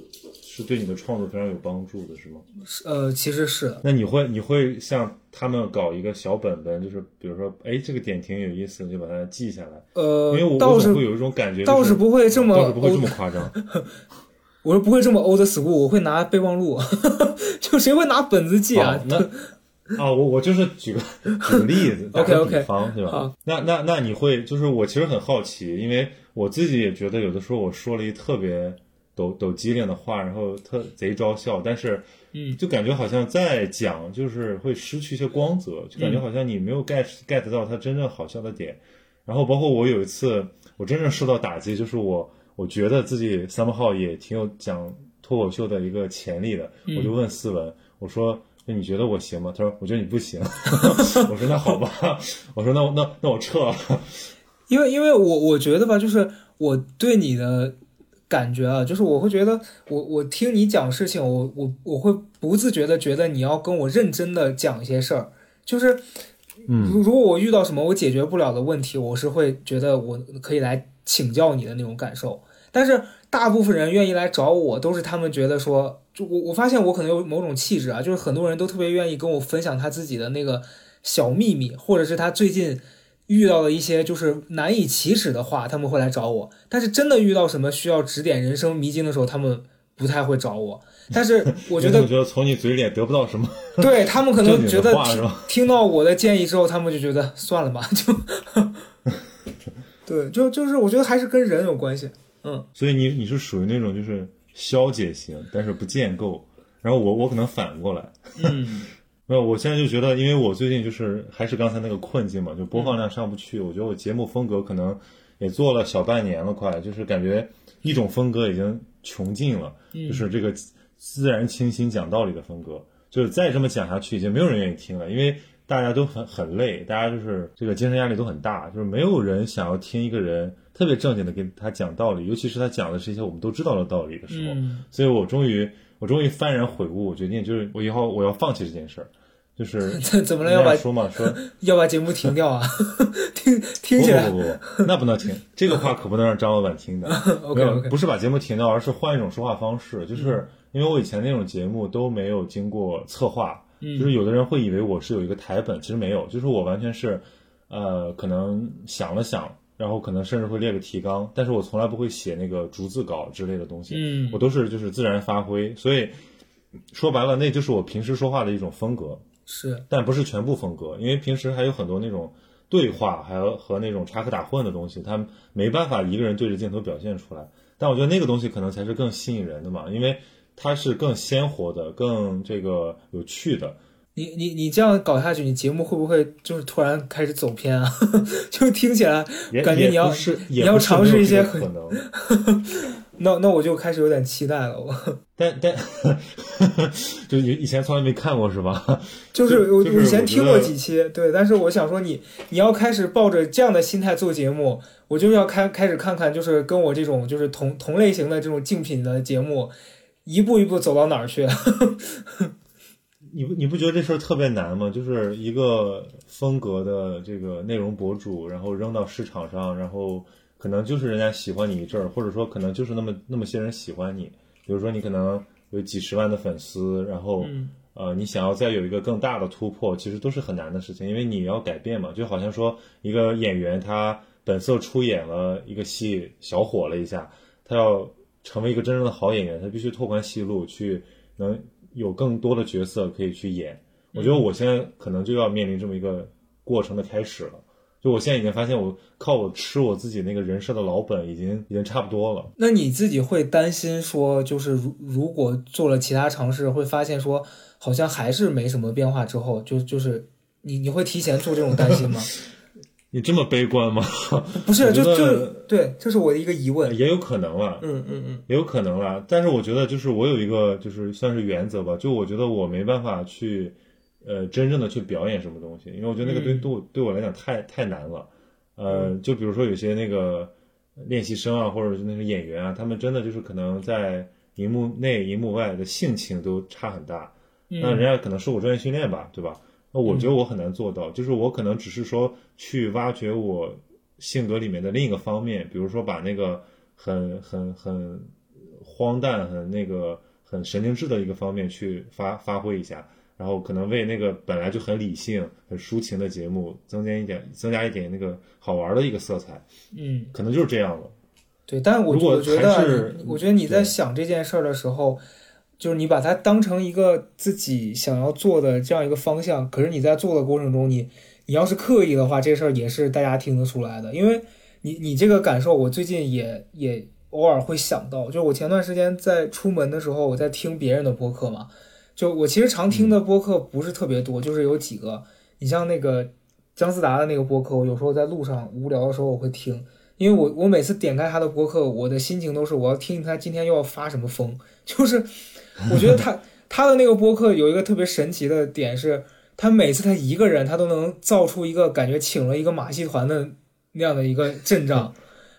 是对你的创作非常有帮助的，是吗？是，呃，其实是。那你会你会像他们搞一个小本本，就是比如说，哎，这个点挺有意思，就把它记下来。呃，因为我倒是会有一种感觉，倒是不会这么，倒是不会这么夸张。我说不会这么 old school，我会拿备忘录，就谁会拿本子记啊？那。啊，我我就是举个 举个例子，打个比方，对吧？那那那你会就是我其实很好奇，因为我自己也觉得有的时候我说了一特别抖抖机灵的话，然后特贼招笑，但是嗯就感觉好像在讲，就是会失去一些光泽，就感觉好像你没有 get get 到他真正好笑的点。然后包括我有一次，我真正受到打击，就是我我觉得自己 somehow 也挺有讲脱口秀的一个潜力的，我就问思文，我说。那你觉得我行吗？他说：“我觉得你不行。”我说：“那好吧。”我说：“那那那我撤了。”因为因为我我觉得吧，就是我对你的感觉啊，就是我会觉得我我听你讲事情，我我我会不自觉的觉得你要跟我认真的讲一些事儿，就是嗯如如果我遇到什么我解决不了的问题，我是会觉得我可以来请教你的那种感受。但是大部分人愿意来找我，都是他们觉得说，就我我发现我可能有某种气质啊，就是很多人都特别愿意跟我分享他自己的那个小秘密，或者是他最近遇到的一些就是难以启齿的话，他们会来找我。但是真的遇到什么需要指点人生迷津的时候，他们不太会找我。但是 我觉得因为他们觉得从你嘴里也得不到什么 对他们可能觉得？听到我的建议之后，他们就觉得算了吧，就 对，就就是我觉得还是跟人有关系。嗯所以你你是属于那种就是消解型，但是不建构。然后我我可能反过来，嗯 没有，我现在就觉得，因为我最近就是还是刚才那个困境嘛，就播放量上不去。我觉得我节目风格可能也做了小半年了，快，就是感觉一种风格已经穷尽了，就是这个自然清新讲道理的风格，就是再这么讲下去，已经没有人愿意听了，因为大家都很很累，大家就是这个精神压力都很大，就是没有人想要听一个人特别正经的给他讲道理，尤其是他讲的是一些我们都知道的道理的时候。嗯所以我终于我终于幡然悔悟，我决定就是我以后我要放弃这件事儿，就是 怎怎么了？要把说嘛 说要把节目停掉啊？听听起来不不不不，那不能停，这个话可不能让张老板听的。OK 没有 OK，不是把节目停掉，而是换一种说话方式。就是因为我以前那种节目都没有经过策划，嗯就是有的人会以为我是有一个台本，其实没有，就是我完全是，呃，可能想了想，然后可能甚至会列个提纲，但是我从来不会写那个逐字稿之类的东西，嗯我都是就是自然发挥，所以说白了，那就是我平时说话的一种风格。是但不是全部风格，因为平时还有很多那种对话，还有和那种插科打诨的东西，他没办法一个人对着镜头表现出来。但我觉得那个东西可能才是更吸引人的嘛，因为它是更鲜活的、更这个有趣的。你你你这样搞下去，你节目会不会就是突然开始走偏啊？就听起来感觉你要是你要尝试一些这个可能，那那我就开始有点期待了。我但但 就以以前从来没看过是吧？就是我就是以前听过几期，对，但是我想说你你要开始抱着这样的心态做节目，我就要开开始看看，就是跟我这种就是同同类型的这种竞品的节目，一步一步走到哪儿去。你不你不觉得这事儿特别难吗？就是一个风格的这个内容博主，然后扔到市场上，然后可能就是人家喜欢你一阵儿，或者说可能就是那么那么些人喜欢你。比如说你可能有几十万的粉丝，然后、嗯呃你想要再有一个更大的突破，其实都是很难的事情，因为你要改变嘛。就好像说一个演员他本色出演了一个戏，小火了一下，他要成为一个真正的好演员，他必须拓宽戏路，去能有更多的角色可以去演。我觉得我现在可能就要面临这么一个过程的开始了。就我现在已经发现，我靠我吃我自己那个人设的老本，已经已经差不多了。那你自己会担心说，就是如如果做了其他尝试，会发现说好像还是没什么变化之后，就就是你你会提前做这种担心吗？你这么悲观吗？不是，就就对，这是我的一个疑问。也有可能了，嗯嗯嗯也有可能了。但是我觉得，就是我有一个，就是算是原则吧，就我觉得我没办法去，呃，真正的去表演什么东西，因为我觉得那个对嗯对我对我来讲太太难了。呃，就比如说有些那个练习生啊，或者是那个演员啊，他们真的就是可能在荧幕内、荧幕外的性情都差很大。那人嗯家可能受过专业训练吧，对吧？那我觉得我很难做到，就是我可能只是说去挖掘我性格里面的另一个方面，比如说把那个很很很荒诞、很那个很神经质的一个方面去发发挥一下，然后可能为那个本来就很理性、很抒情的节目增加一点增加一点那个好玩的一个色彩，嗯，可能就是这样了。对。但我我觉得啊还是，我觉得你在想这件事儿的时候，就是你把它当成一个自己想要做的这样一个方向，可是你在做的过程中，你你要是刻意的话，这事儿也是大家听得出来的，因为你你这个感受，我最近也也偶尔会想到，就我前段时间在出门的时候，我在听别人的播客嘛。就我其实常听的播客不是特别多，就是有几个。你像那个姜思达的那个播客，我有时候在路上无聊的时候我会听，因为我我每次点开他的播客，我的心情都是我要听他今天又要发什么疯。就是我觉得他他的那个播客有一个特别神奇的点是，他每次他一个人他都能造出一个感觉请了一个马戏团的那样的一个阵仗，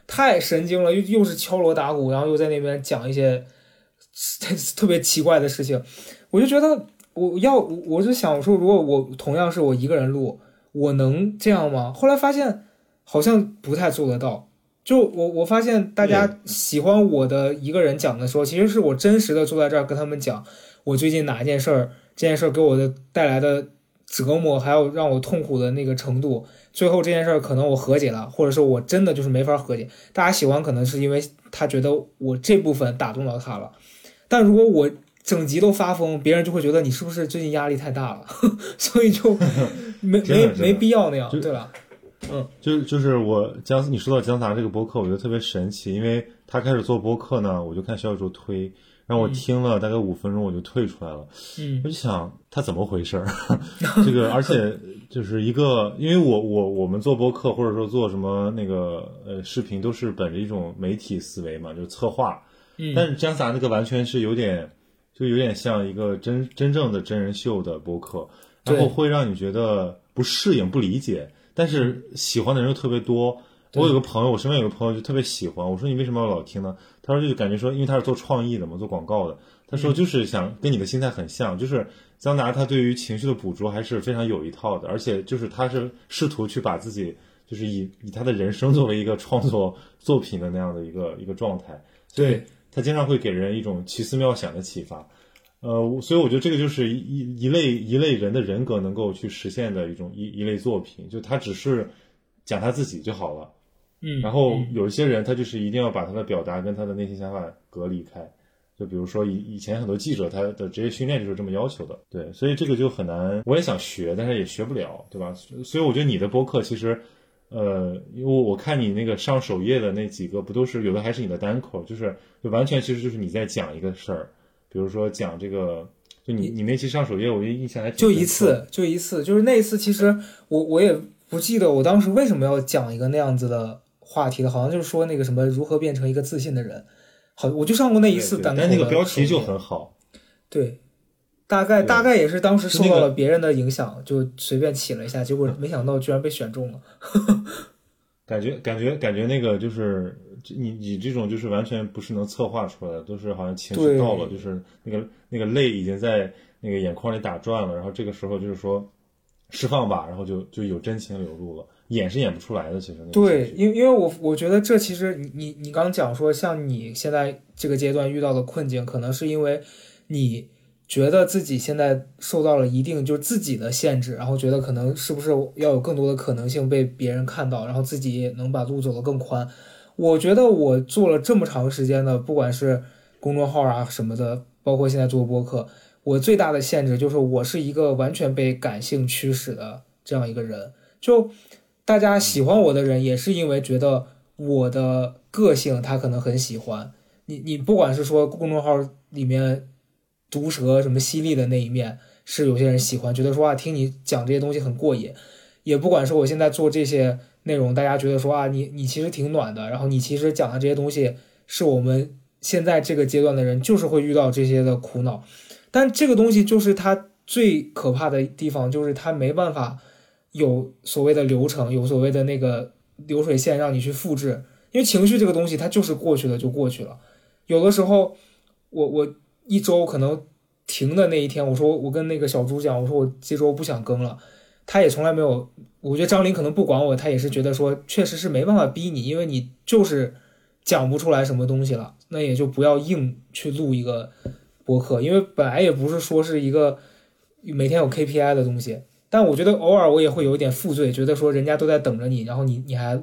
太神经了，又又是敲锣打鼓，然后又在那边讲一些特 特别奇怪的事情，我就觉得。我要我就想说，如果我同样是我一个人录，我能这样吗？后来发现好像不太做得到。就我我发现大家喜欢我的一个人讲的时候，其实是我真实的坐在这儿跟他们讲我最近哪一件事儿，这件事儿给我的带来的折磨，还有让我痛苦的那个程度。最后这件事儿可能我和解了，或者说我真的就是没法和解。大家喜欢可能是因为他觉得我这部分打动到他了，但如果我。整集都发疯，别人就会觉得你是不是最近压力太大了，所以就没 没没必要那样，对吧？嗯，就就是我江，你说到江达这个播客，我觉得特别神奇，因为他开始做播客呢，我就看小宇宙推，然后我听了大概五分钟我就退出来了，嗯，我就想他怎么回事儿？这个而且就是一个，因为我我我们做播客或者说做什么那个呃视频都是本着一种媒体思维嘛，就是策划，嗯，但是江达那个完全是有点。就有点像一个真真正的真人秀的播客，然后会让你觉得不适应、不理解，但是喜欢的人又特别多。我有个朋友，我身边有个朋友就特别喜欢。我说你为什么要老听呢？他说就感觉说，因为他是做创意的嘛，做广告的。他说就是想跟你的心态很像，就是桑达他对于情绪的捕捉还是非常有一套的，而且就是他是试图去把自己就是以以他的人生作为一个创作作品的那样的一个一个状态。所以。他经常会给人一种奇思妙想的启发，呃，所以我觉得这个就是一一类一类人的人格能够去实现的一种一一类作品，就他只是讲他自己就好了，嗯，然后有一些人他就是一定要把他的表达跟他的内心想法隔离开，就比如说以以前很多记者他的职业训练就是这么要求的，对，所以这个就很难，我也想学，但是也学不了，对吧？所以我觉得你的播客其实。呃，因为我看你那个上首页的那几个，不都是有的还是你的单口，就是就完全其实就是你在讲一个事儿，比如说讲这个，就你你那期上首页，我印象还就一次，就一次，就是那一次，其实我我也不记得我当时为什么要讲一个那样子的话题了，好像就是说那个什么如何变成一个自信的人，好，我就上过那一次但那个标题就很好，对。大概大概也是当时受到了别人的影响，就随便起了一下，结果没想到居然被选中了。感觉感觉感觉那个就是你你这种就是完全不是能策划出来的，都是好像情绪到了，就是那个那个泪已经在那个眼眶里打转了，然后这个时候就是说释放吧，然后就就有真情流露了，演是演不出来的。其实对，因因为我我觉得这其实你你你刚讲说像你现在这个阶段遇到的困境，可能是因为你。觉得自己现在受到了一定就是自己的限制，然后觉得可能是不是要有更多的可能性被别人看到，然后自己能把路走得更宽。我觉得我做了这么长时间的，不管是公众号啊什么的，包括现在做播客，我最大的限制就是我是一个完全被感性驱使的这样一个人。就大家喜欢我的人，也是因为觉得我的个性他可能很喜欢你。你不管是说公众号里面。毒舌什么犀利的那一面是有些人喜欢，觉得说啊听你讲这些东西很过瘾，也不管说我现在做这些内容，大家觉得说啊你你其实挺暖的，然后你其实讲的这些东西是我们现在这个阶段的人就是会遇到这些的苦恼，但这个东西就是它最可怕的地方，就是它没办法有所谓的流程，有所谓的那个流水线让你去复制，因为情绪这个东西它就是过去了就过去了，有的时候我我。一周可能停的那一天，我说我跟那个小猪讲，我说我这周不想更了，他也从来没有。我觉得张琳可能不管我，他也是觉得说，确实是没办法逼你，因为你就是讲不出来什么东西了，那也就不要硬去录一个博客，因为本来也不是说是一个每天有 KPI 的东西。但我觉得偶尔我也会有一点负罪，觉得说人家都在等着你，然后你你还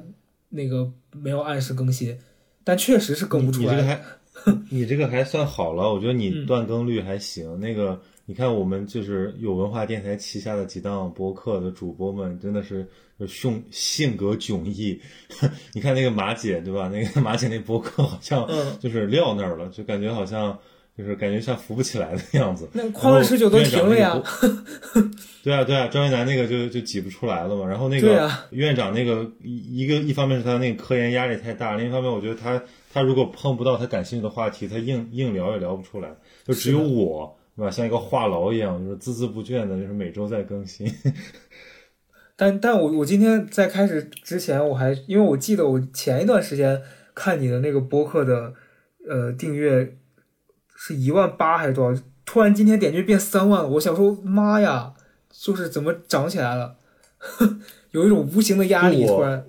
那个没有按时更新，但确实是更不出来。你这个还算好了，我觉得你断更率还行。那个你看我们就是有文化电台旗下的几档播客的主播们，真的是性性格迥异。你看那个马姐对吧？那个 马姐那播客好像就是撂那儿了，就感觉好像。就是感觉像扶不起来的样子，那旷日持久都停了呀。对啊，对啊，张云南那个就就挤不出来了嘛。然后那个院长那个一一个一方面是他那个科研压力太大，另一方面我觉得他他如果碰不到他感兴趣的话题，他硬硬聊也聊不出来。就只有我，对吧？像一个话痨一样，就是孜孜不倦的，就是每周在更新。但但我我今天在开始之前，我还因为我记得我前一段时间看你的那个播客的呃订阅。是一万八还是多少？突然今天点击变三万了，我想说妈呀，就是怎么涨起来了？有一种无形的压力。突然，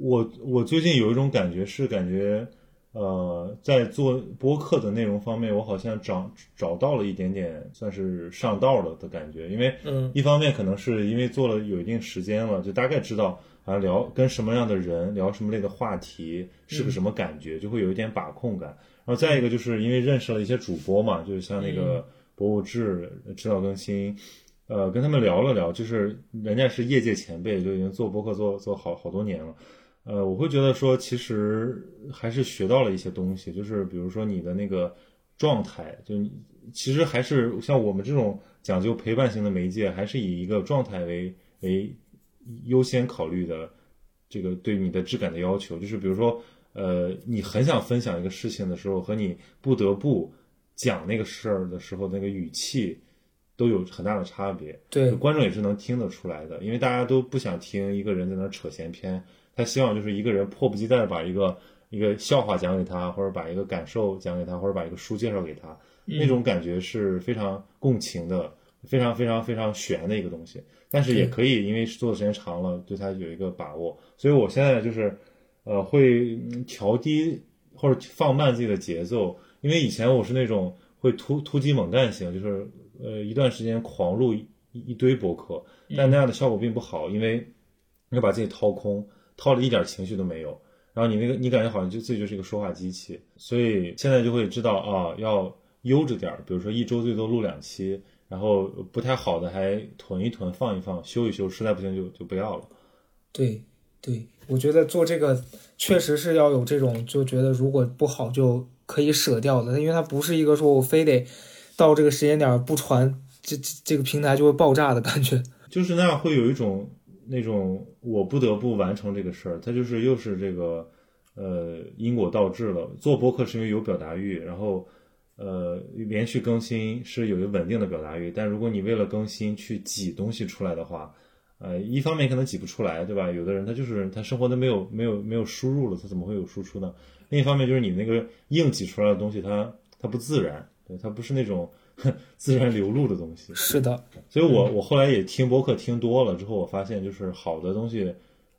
我我最近有一种感觉是感觉，呃，在做播客的内容方面，我好像找找到了一点点算是上道了的感觉。因为，嗯，一方面可能是因为做了有一定时间了，就大概知道啊聊跟什么样的人聊什么类的话题是个什么感觉，就会有一点把控感。然后再一个就是因为认识了一些主播嘛，就是像那个博物志、知道更新，呃，跟他们聊了聊，就是人家是业界前辈，就已经做播客做做好好多年了，呃，我会觉得说其实还是学到了一些东西，就是比如说你的那个状态，就其实还是像我们这种讲究陪伴型的媒介，还是以一个状态为为优先考虑的，这个对你的质感的要求，就是比如说。呃，你很想分享一个事情的时候，和你不得不讲那个事儿的时候，那个语气都有很大的差别。对，观众也是能听得出来的，因为大家都不想听一个人在那扯闲篇，他希望就是一个人迫不及待把一个一个笑话讲给他，或者把一个感受讲给他，或者把一个书介绍给他，那种感觉是非常共情的，非常非常非常悬的一个东西。但是也可以，因为做的时间长了，对他有一个把握。所以我现在就是。呃，会调低或者放慢自己的节奏，因为以前我是那种会突突击猛干型，就是呃一段时间狂录一一堆博客，但那样的效果并不好，因为要把自己掏空，掏了一点情绪都没有，然后你那个你感觉好像就自己就是一个说话机器，所以现在就会知道啊，要悠着点儿，比如说一周最多录两期，然后不太好的还囤一囤，放一放，修一修，实在不行就就不要了。对。对，我觉得做这个确实是要有这种，就觉得如果不好就可以舍掉的，因为它不是一个说我非得到这个时间点不传，这这这个平台就会爆炸的感觉。就是那样会有一种那种我不得不完成这个事儿，它就是又是这个呃因果倒置了。做播客是因为有表达欲，然后呃连续更新是有一个稳定的表达欲，但如果你为了更新去挤东西出来的话。呃，一方面可能挤不出来，对吧？有的人他就是他生活都没有没有没有输入了，他怎么会有输出呢？另一方面就是你那个硬挤出来的东西，它它不自然，对，它不是那种 自然流露的东西。是的，所以我我后来也听播客听多了之后，我发现就是好的东西，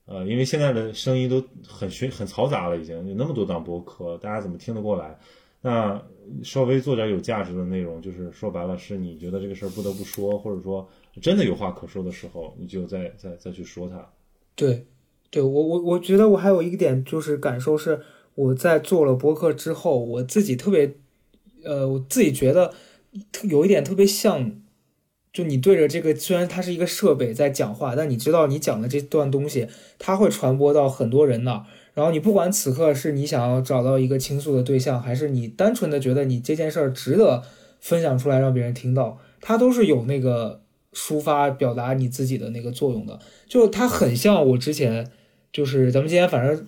呃，因为现在的声音都很喧很嘈杂了，已经有那么多档播客，大家怎么听得过来？那稍微做点有价值的内容，就是说白了是你觉得这个事儿不得不说，或者说。真的有话可说的时候，你就再再再去说它。对，对我我我觉得我还有一个点就是感受是，我在做了播客之后，我自己特别，呃，我自己觉得有一点特别像，就你对着这个，虽然它是一个设备在讲话，但你知道你讲的这段东西，它会传播到很多人那儿。然后你不管此刻是你想要找到一个倾诉的对象，还是你单纯的觉得你这件事儿值得分享出来让别人听到，它都是有那个。抒发表达你自己的那个作用的，就它很像我之前，就是咱们今天反正，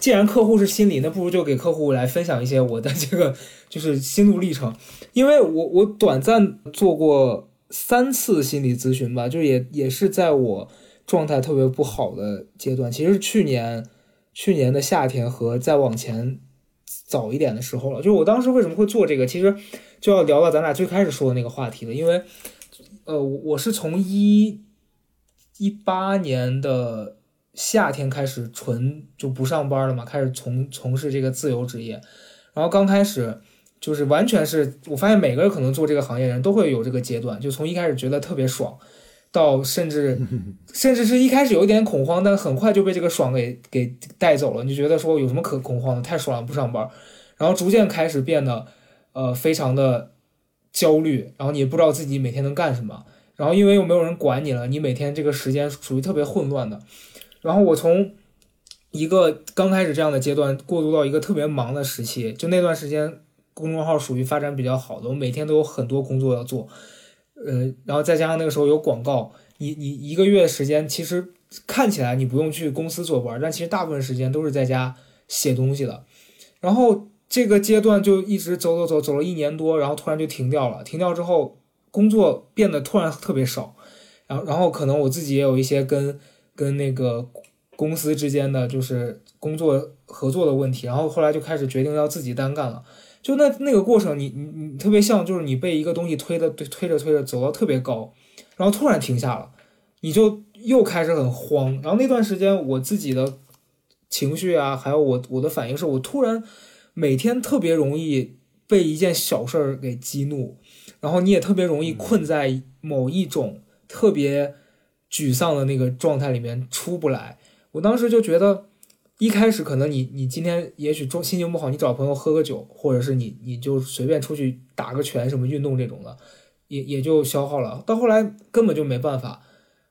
既然客户是心理，那不如就给客户来分享一些我的这个 就是心路历程，因为我我短暂做过三次心理咨询吧，就也也是在我状态特别不好的阶段，其实去年去年的夏天和再往前早一点的时候了，就我当时为什么会做这个，其实就要聊到咱俩最开始说的那个话题了，因为。呃，我是从一一八年的夏天开始纯就不上班了嘛，开始从从事这个自由职业。然后刚开始就是完全是我发现每个人可能做这个行业人都会有这个阶段，就从一开始觉得特别爽，到甚至 甚至是一开始有一点恐慌，但很快就被这个爽给给带走了。你就觉得说有什么可恐慌的？太爽了，不上班。然后逐渐开始变得呃非常的。焦虑，然后你也不知道自己每天能干什么，然后因为又没有人管你了，你每天这个时间属于特别混乱的。然后我从一个刚开始这样的阶段过渡到一个特别忙的时期，就那段时间公众号属于发展比较好的，我每天都有很多工作要做，呃，然后再加上那个时候有广告，你你一个月时间其实看起来你不用去公司做班，但其实大部分时间都是在家写东西的。然后这个阶段就一直走走走走了一年多，然后突然就停掉了。停掉之后，工作变得突然特别少，然后然后可能我自己也有一些跟跟那个。公司之间的就是工作合作的问题，然后后来就开始决定要自己单干了。就那那个过程，你你你特别像，就是你被一个东西推的推推着推着走到特别高，然后突然停下了，你就又开始很慌。然后那段时间，我自己的情绪啊，还有我我的反应是，我突然每天特别容易被一件小事儿给激怒，然后你也特别容易困在某一种特别沮丧的那个状态里面出不来。我当时就觉得，一开始可能你你今天也许中心情不好，你找朋友喝个酒，或者是你你就随便出去打个拳什么运动这种的，也也就消耗了。到后来根本就没办法，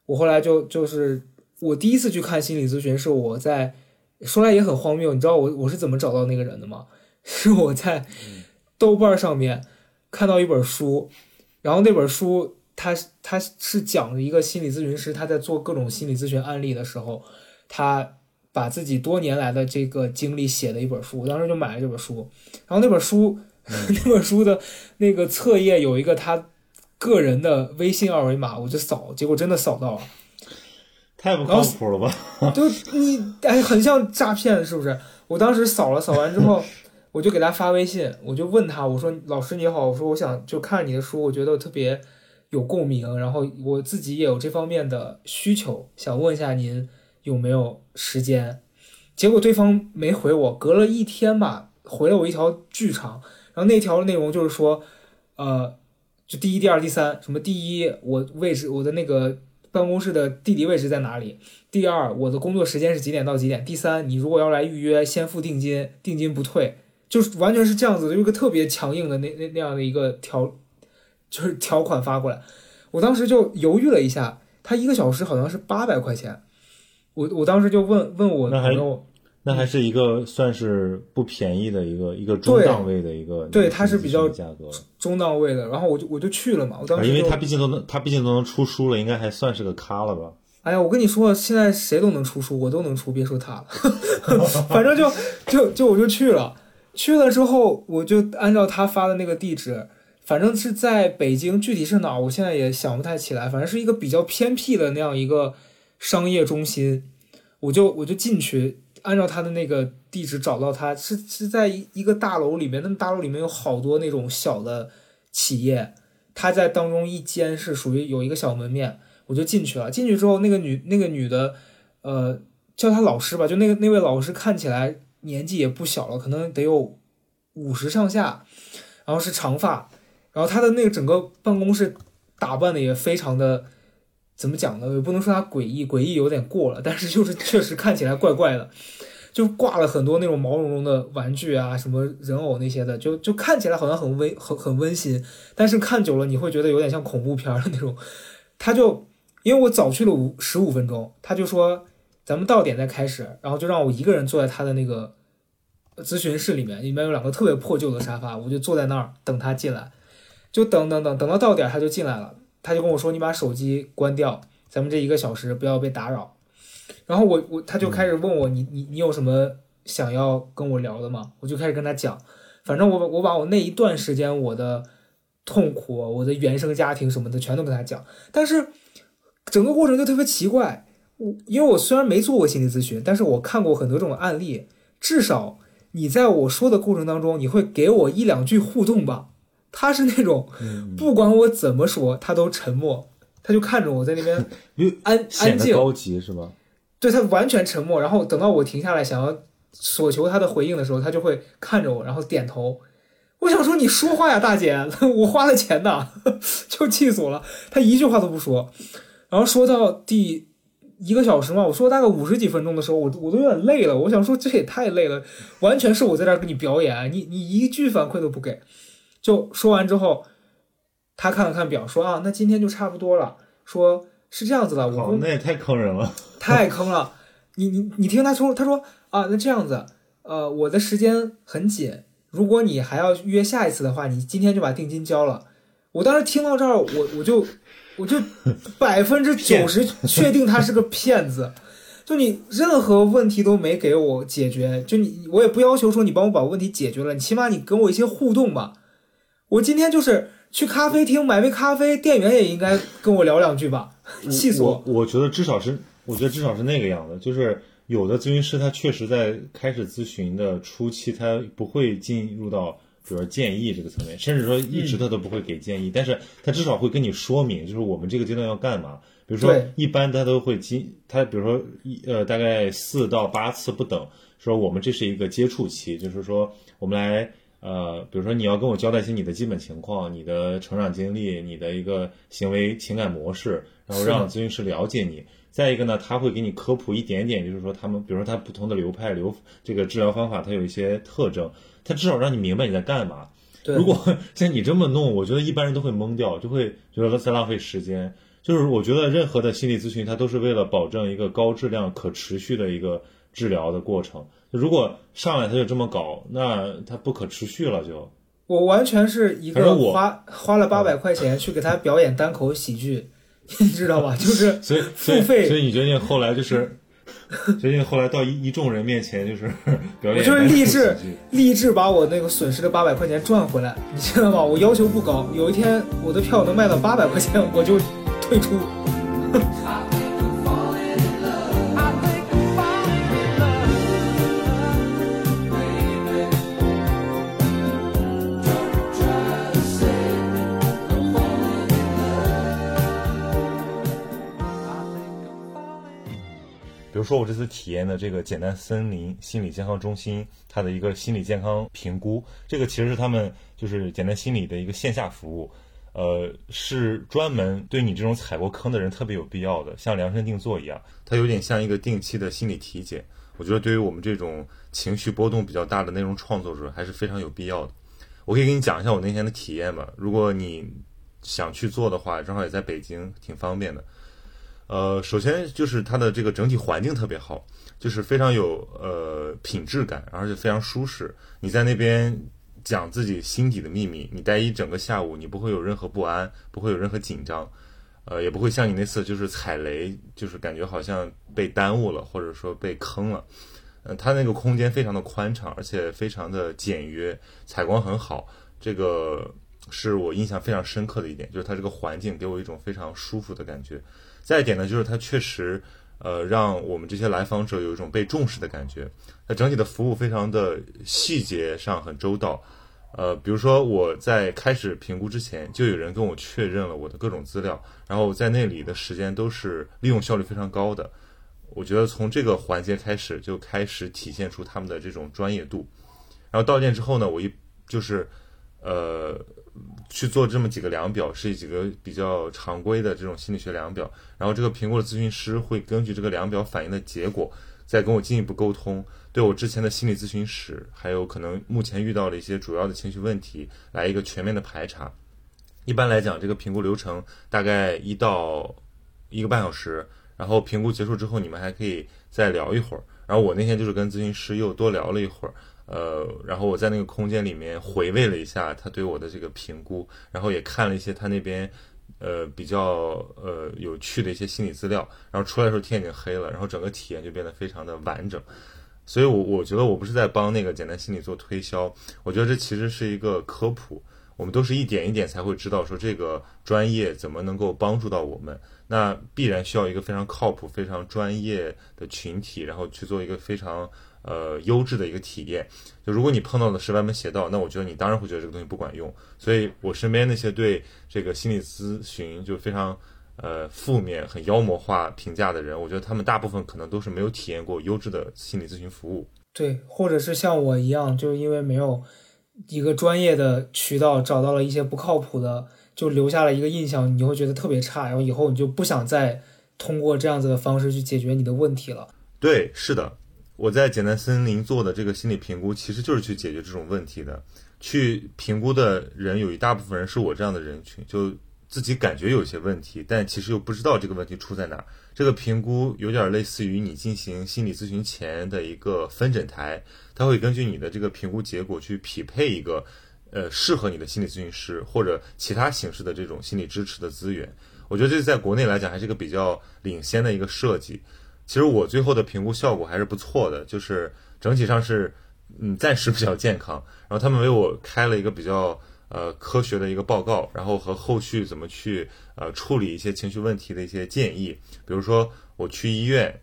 我后来就就是我第一次去看心理咨询，是我在说来也很荒谬，你知道我我是怎么找到那个人的吗？是我在豆瓣上面看到一本书，然后那本书他他是讲一个心理咨询师他在做各种心理咨询案例的时候。他把自己多年来的这个经历写的一本书，我当时就买了这本书。然后那本书，那本书的那个册页有一个他个人的微信二维码，我就扫，结果真的扫到了。太不靠谱了吧？就你哎，很像诈骗，是不是？我当时扫了，扫完之后，我就给他发微信，我就问他，我说：“老师你好，我说我想就看你的书，我觉得特别有共鸣，然后我自己也有这方面的需求，想问一下您。”有没有时间？结果对方没回我，隔了一天吧，回了我一条巨长。然后那条内容就是说，呃，就第一、第二、第三，什么第一，我位置，我的那个办公室的地理位置在哪里？第二，我的工作时间是几点到几点？第三，你如果要来预约，先付定金，定金不退，就是完全是这样子的，有一个特别强硬的那那那样的一个条，就是条款发过来。我当时就犹豫了一下，他一个小时好像是八百块钱。我我当时就问问我朋友，那还是一个算是不便宜的一个一个中档位的一个，对，它是比较价格中档位的。然后我就我就去了嘛，我当时因为他毕竟都能他毕竟都能出书了，应该还算是个咖了吧？哎呀，我跟你说，现在谁都能出书，我都能出，别说他了。反正就就就我就去了，去了之后我就按照他发的那个地址，反正是在北京，具体是哪，我现在也想不太起来。反正是一个比较偏僻的那样一个。商业中心，我就我就进去，按照他的那个地址找到他，是是在一一个大楼里面，那大楼里面有好多那种小的企业，他在当中一间是属于有一个小门面，我就进去了。进去之后，那个女那个女的，呃，叫她老师吧，就那个那位老师看起来年纪也不小了，可能得有五十上下，然后是长发，然后他的那个整个办公室打扮的也非常的。怎么讲呢？也不能说他诡异，诡异有点过了，但是就是确实看起来怪怪的，就挂了很多那种毛茸茸的玩具啊，什么人偶那些的，就就看起来好像很温很很温馨，但是看久了你会觉得有点像恐怖片的那种。他就因为我早去了五十五分钟，他就说咱们到点再开始，然后就让我一个人坐在他的那个咨询室里面，里面有两个特别破旧的沙发，我就坐在那儿等他进来，就等等等等到到点他就进来了。他就跟我说：“你把手机关掉，咱们这一个小时不要被打扰。”然后我我他就开始问我：“你你你有什么想要跟我聊的吗？”我就开始跟他讲，反正我我把我那一段时间我的痛苦、我的原生家庭什么的全都跟他讲。但是整个过程就特别奇怪，我因为我虽然没做过心理咨询，但是我看过很多这种案例，至少你在我说的过程当中，你会给我一两句互动吧。他是那种，不管我怎么说，他都沉默，他就看着我在那边 安安静，高级是吧？对他完全沉默，然后等到我停下来想要索求他的回应的时候，他就会看着我，然后点头。我想说你说话呀，大姐，我花了钱的，就气死我了。他一句话都不说，然后说到第一个小时嘛，我说大概五十几分钟的时候，我我都有点累了。我想说这也太累了，完全是我在这儿给你表演，你你一句反馈都不给。就说完之后，他看了看表，说啊，那今天就差不多了。说是这样子的，我那也太坑人了。太坑了。你你你听他说，他说啊，那这样子，呃，我的时间很紧，如果你还要约下一次的话，你今天就把定金交了。我当时听到这儿，我我就我就百分之九十确定他是个骗子。就你任何问题都没给我解决，就你我也不要求说你帮我把问题解决了，你起码你跟我一些互动吧。我今天就是去咖啡厅买杯咖啡，店员也应该跟我聊两句吧，气死我！我觉得至少是，我觉得至少是那个样子，就是有的咨询师他确实在开始咨询的初期，他不会进入到比如说建议这个层面，甚至说一直他都不会给建议，但是他至少会跟你说明，就是我们这个阶段要干嘛。比如说，一般他都会进，他比如说一呃大概四到八次不等，说我们这是一个接触期，就是说我们来呃，比如说你要跟我交代一些你的基本情况、你的成长经历、你的一个行为情感模式，然后让咨询师了解你。再一个呢，他会给你科普一点点，就是说他们，比如说他不同的流派流这个治疗方法，它有一些特征，他至少让你明白你在干嘛。如果像你这么弄，我觉得一般人都会懵掉，就会觉得在浪费时间。就是我觉得任何的心理咨询，它都是为了保证一个高质量、可持续的一个治疗的过程。如果上来他就这么搞，那他不可持续了。就我完全是一个花花了八百块钱去给他表演单口喜剧，你知道吧？就是所以付费。所以你决定后来就是 决定后来到一一众人面前就是表演。我就是励志励志把我那个损失的八百块钱赚回来，你知道吗？我要求不高，有一天我的票能卖到八百块钱，我就。退出。比如说，我这次体验的这个简单森林心理健康中心，它的一个心理健康评估，这个其实是他们就是简单心理的一个线下服务。呃，是专门对你这种踩过坑的人特别有必要的，像量身定做一样，它有点像一个定期的心理体检。我觉得对于我们这种情绪波动比较大的内容创作者，还是非常有必要的。我可以给你讲一下我那天的体验吧，如果你想去做的话，正好也在北京，挺方便的。呃，首先就是它的这个整体环境特别好，就是非常有呃品质感，而且非常舒适。你在那边。讲自己心底的秘密，你待一整个下午，你不会有任何不安，不会有任何紧张，呃，也不会像你那次就是踩雷，就是感觉好像被耽误了，或者说被坑了。嗯，它那个空间非常的宽敞，而且非常的简约，采光很好，这个是我印象非常深刻的一点，就是它这个环境给我一种非常舒服的感觉。再一点呢，就是它确实。呃，让我们这些来访者有一种被重视的感觉。它整体的服务非常的细节上很周到。呃，比如说我在开始评估之前，就有人跟我确认了我的各种资料，然后在那里的时间都是利用效率非常高的。我觉得从这个环节开始就开始体现出他们的这种专业度。然后到店之后呢，我一就是呃。去做这么几个量表，是几个比较常规的这种心理学量表，然后这个评估的咨询师会根据这个量表反映的结果，再跟我进一步沟通，对我之前的心理咨询史，还有可能目前遇到的一些主要的情绪问题，来一个全面的排查。一般来讲，这个评估流程大概一到一个半小时，然后评估结束之后，你们还可以再聊一会儿。然后我那天就是跟咨询师又多聊了一会儿。呃，然后我在那个空间里面回味了一下他对我的这个评估，然后也看了一些他那边呃比较呃有趣的一些心理资料，然后出来的时候天已经黑了，然后整个体验就变得非常的完整。所以，我我觉得我不是在帮那个简单心理做推销，我觉得这其实是一个科普，我们都是一点一点才会知道说这个专业怎么能够帮助到我们，那必然需要一个非常靠谱、非常专业的群体，然后去做一个非常。呃，优质的一个体验。就如果你碰到的是歪门邪道，那我觉得你当然会觉得这个东西不管用。所以我身边那些对这个心理咨询就非常呃负面、很妖魔化评价的人，我觉得他们大部分可能都是没有体验过优质的心理咨询服务。对，或者是像我一样，就是因为没有一个专业的渠道，找到了一些不靠谱的，就留下了一个印象，你会觉得特别差，然后以后你就不想再通过这样子的方式去解决你的问题了。对，是的。我在简单森林做的这个心理评估，其实就是去解决这种问题的。去评估的人有一大部分人是我这样的人群，就自己感觉有些问题，但其实又不知道这个问题出在哪儿。这个评估有点类似于你进行心理咨询前的一个分诊台，它会根据你的这个评估结果去匹配一个呃适合你的心理咨询师或者其他形式的这种心理支持的资源。我觉得这在国内来讲还是一个比较领先的一个设计。其实我最后的评估效果还是不错的，就是整体上是。嗯，暂时比较健康。然后他们为我开了一个比较呃科学的一个报告，然后和后续怎么去呃处理一些情绪问题的一些建议。比如说我去医院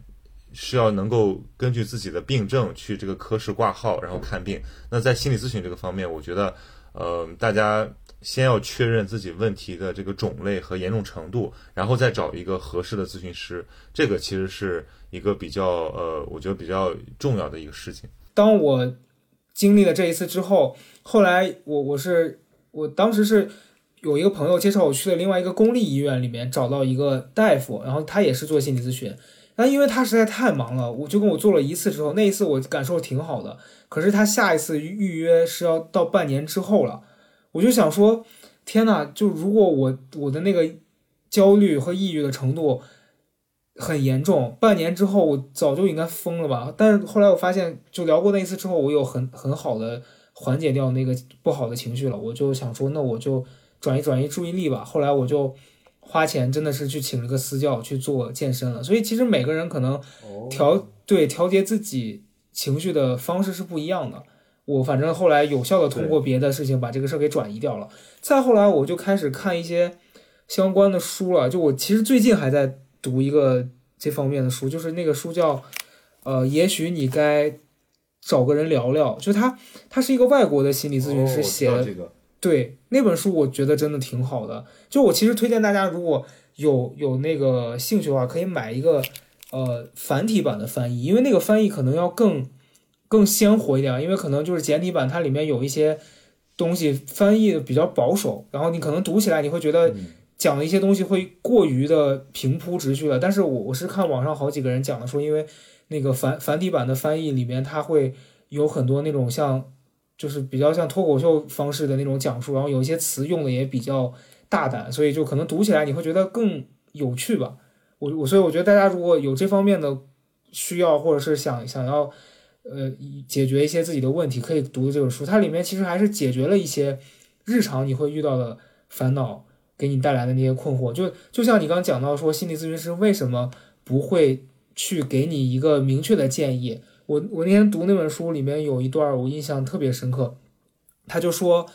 是要能够根据自己的病症去这个科室挂号，然后看病。那在心理咨询这个方面，我觉得呃大家先要确认自己问题的这个种类和严重程度，然后再找一个合适的咨询师。这个其实是一个比较呃我觉得比较重要的一个事情。当我经历了这一次之后，后来我我是我当时是有一个朋友介绍我去了另外一个公立医院里面找到一个大夫，然后他也是做心理咨询，但因为他实在太忙了，我就跟我做了一次之后，那一次我感受挺好的，可是他下一次预约是要到半年之后了，我就想说，天呐，就如果我我的那个焦虑和抑郁的程度。很严重，半年之后我早就应该疯了吧？但是后来我发现，就聊过那一次之后，我有很很好的缓解掉那个不好的情绪了。我就想说，那我就转移转移注意力吧。后来我就花钱，真的是去请了个私教去做健身了。所以其实每个人可能调对调节自己情绪的方式是不一样的。我反正后来有效的通过别的事情把这个事儿给转移掉了。再后来我就开始看一些相关的书了。就我其实最近还在。读一个这方面的书，就是那个书叫，呃，也许你该找个人聊聊。就他，他是一个外国的心理咨询师写的，对那本书，我觉得真的挺好的。就我其实推荐大家，如果有有那个兴趣的话，可以买一个呃繁体版的翻译，因为那个翻译可能要更更鲜活一点，因为可能就是简体版它里面有一些东西翻译的比较保守，然后你可能读起来你会觉得。讲的一些东西会过于的平铺直叙了，但是我我是看网上好几个人讲的说，因为那个繁繁体版的翻译里面，它会有很多那种像，就是比较像脱口秀方式的那种讲述，然后有一些词用的也比较大胆，所以就可能读起来你会觉得更有趣吧。我我所以我觉得大家如果有这方面的需要，或者是想想要呃解决一些自己的问题，可以读这本书，它里面其实还是解决了一些日常你会遇到的烦恼。给你带来的那些困惑，就就像你刚刚讲到说，心理咨询师为什么不会去给你一个明确的建议？我我那天读那本书里面有一段我印象特别深刻，他就说，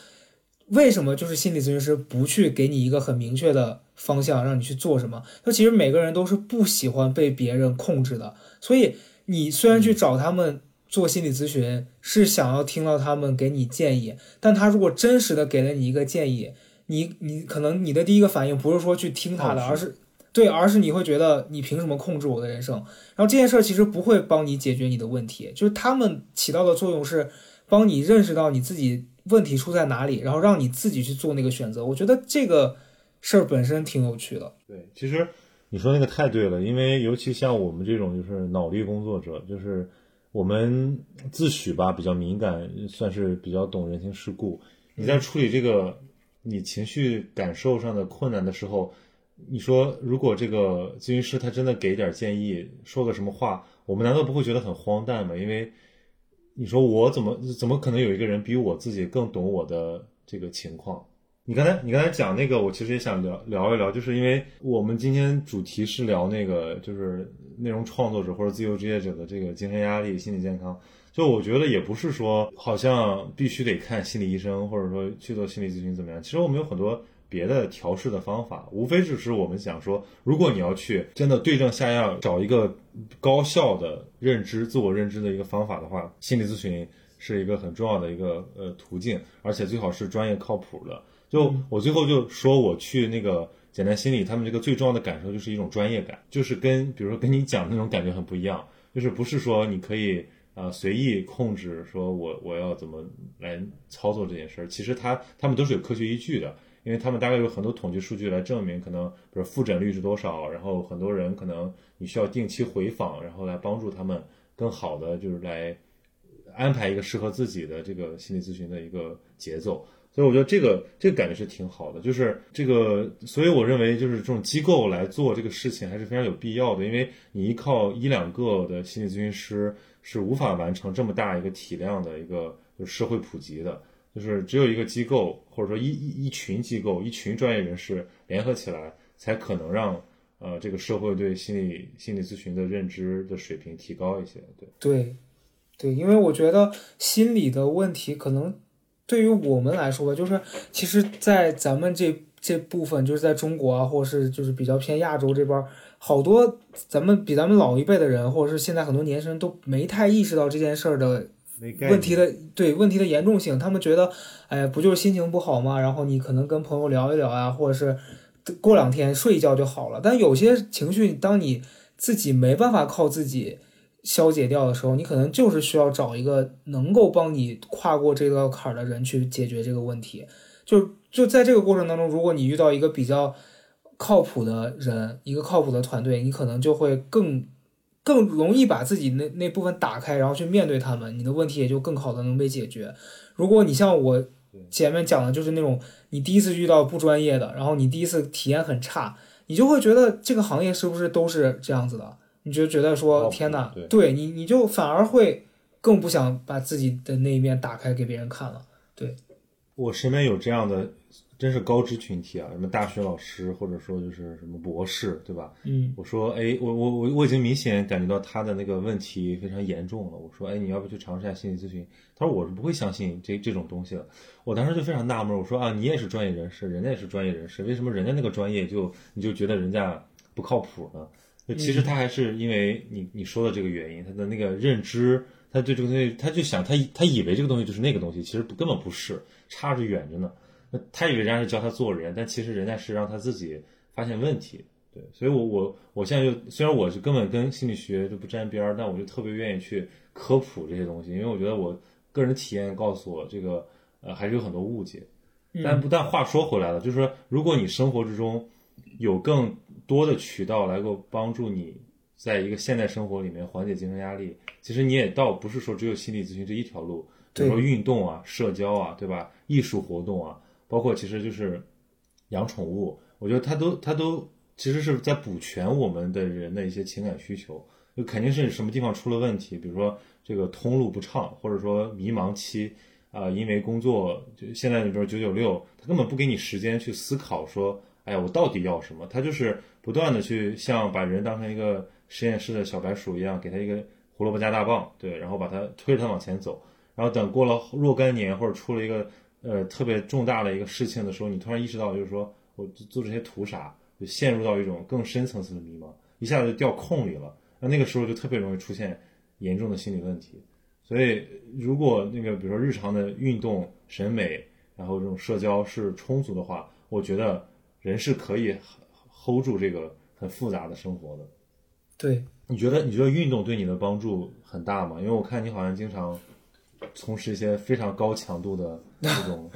为什么就是心理咨询师不去给你一个很明确的方向，让你去做什么？他其实每个人都是不喜欢被别人控制的，所以你虽然去找他们做心理咨询，是想要听到他们给你建议，但他如果真实的给了你一个建议。你你可能你的第一个反应不是说去听他的，而是对，而是你会觉得你凭什么控制我的人生？然后这件事儿其实不会帮你解决你的问题，就是他们起到的作用是帮你认识到你自己问题出在哪里，然后让你自己去做那个选择。我觉得这个事儿本身挺有趣的。对，其实你说那个太对了，因为尤其像我们这种就是脑力工作者，就是我们自诩吧比较敏感，算是比较懂人情世故。你在处理这个。你情绪感受上的困难的时候，你说如果这个咨询师他真的给点建议，说个什么话，我们难道不会觉得很荒诞吗？因为你说我怎么怎么可能有一个人比我自己更懂我的这个情况？你刚才你刚才讲那个，我其实也想聊聊一聊，就是因为我们今天主题是聊那个就是内容创作者或者自由职业者的这个精神压力、心理健康。就我觉得也不是说好像必须得看心理医生，或者说去做心理咨询怎么样。其实我们有很多别的调试的方法，无非只是我们想说，如果你要去真的对症下药，找一个高效的认知、自我认知的一个方法的话，心理咨询是一个很重要的一个呃途径，而且最好是专业靠谱的。就我最后就说，我去那个简单心理，他们这个最重要的感受就是一种专业感，就是跟比如说跟你讲那种感觉很不一样，就是不是说你可以。啊，随意控制，说我我要怎么来操作这件事儿？其实他他们都是有科学依据的，因为他们大概有很多统计数据来证明，可能比如复诊率是多少，然后很多人可能你需要定期回访，然后来帮助他们更好的就是来安排一个适合自己的这个心理咨询的一个节奏。所以我觉得这个这个感觉是挺好的，就是这个，所以我认为就是这种机构来做这个事情还是非常有必要的，因为你依靠一两个的心理咨询师是无法完成这么大一个体量的一个就是社会普及的，就是只有一个机构或者说一一一群机构、一群专业人士联合起来，才可能让呃这个社会对心理心理咨询的认知的水平提高一些。对对对，因为我觉得心理的问题可能。对于我们来说吧，就是其实，在咱们这这部分，就是在中国啊，或者是就是比较偏亚洲这边，好多咱们比咱们老一辈的人，或者是现在很多年轻人都没太意识到这件事儿的问题的对问题的严重性。他们觉得，哎，不就是心情不好吗？然后你可能跟朋友聊一聊啊，或者是过两天睡一觉就好了。但有些情绪，当你自己没办法靠自己。消解掉的时候，你可能就是需要找一个能够帮你跨过这道坎儿的人去解决这个问题。就就在这个过程当中，如果你遇到一个比较靠谱的人，一个靠谱的团队，你可能就会更更容易把自己那那部分打开，然后去面对他们，你的问题也就更好的能被解决。如果你像我前面讲的，就是那种你第一次遇到不专业的，然后你第一次体验很差，你就会觉得这个行业是不是都是这样子的？你就觉得说天哪，对你，你就反而会更不想把自己的那一面打开给别人看了。对我身边有这样的。真是高知群体啊，什么大学老师，或者说就是什么博士，对吧？嗯，我说，哎，我我我我已经明显感觉到他的那个问题非常严重了。我说，哎，你要不去尝试一下心理咨询？他说，我是不会相信这这种东西的。我当时就非常纳闷，我说啊，你也是专业人士，人家也是专业人士，为什么人家那个专业就你就觉得人家不靠谱呢？就其实他还是因为你你说的这个原因，他的那个认知，他对这个东西，他就想他他以为这个东西就是那个东西，其实根本不是，差着远着呢。那他以为人家是教他做人，但其实人家是让他自己发现问题。对，所以，我我我现在就虽然我是根本跟心理学就不沾边儿，但我就特别愿意去科普这些东西，因为我觉得我个人体验告诉我，这个呃还是有很多误解。但不但话说回来了，就是说，如果你生活之中有更多的渠道来够帮助你在一个现代生活里面缓解精神压力，其实你也倒不是说只有心理咨询这一条路，比如说运动啊、社交啊，对吧？艺术活动啊。包括其实就是养宠物，我觉得它都它都其实是在补全我们的人的一些情感需求。就肯定是什么地方出了问题，比如说这个通路不畅，或者说迷茫期啊，因为工作就现在比如九九六，他根本不给你时间去思考说，哎呀，我到底要什么？他就是不断的去像把人当成一个实验室的小白鼠一样，给他一个胡萝卜加大棒，对，然后把他推着他往前走，然后等过了若干年或者出了一个。呃，特别重大的一个事情的时候，你突然意识到，就是说我做这些图啥，就陷入到一种更深层次的迷茫，一下子就掉空里了。那那个时候就特别容易出现严重的心理问题。所以，如果那个比如说日常的运动、审美，然后这种社交是充足的话，我觉得人是可以 hold 住这个很复杂的生活的。对，你觉得你觉得运动对你的帮助很大吗？因为我看你好像经常。从事一些非常高强度的 这种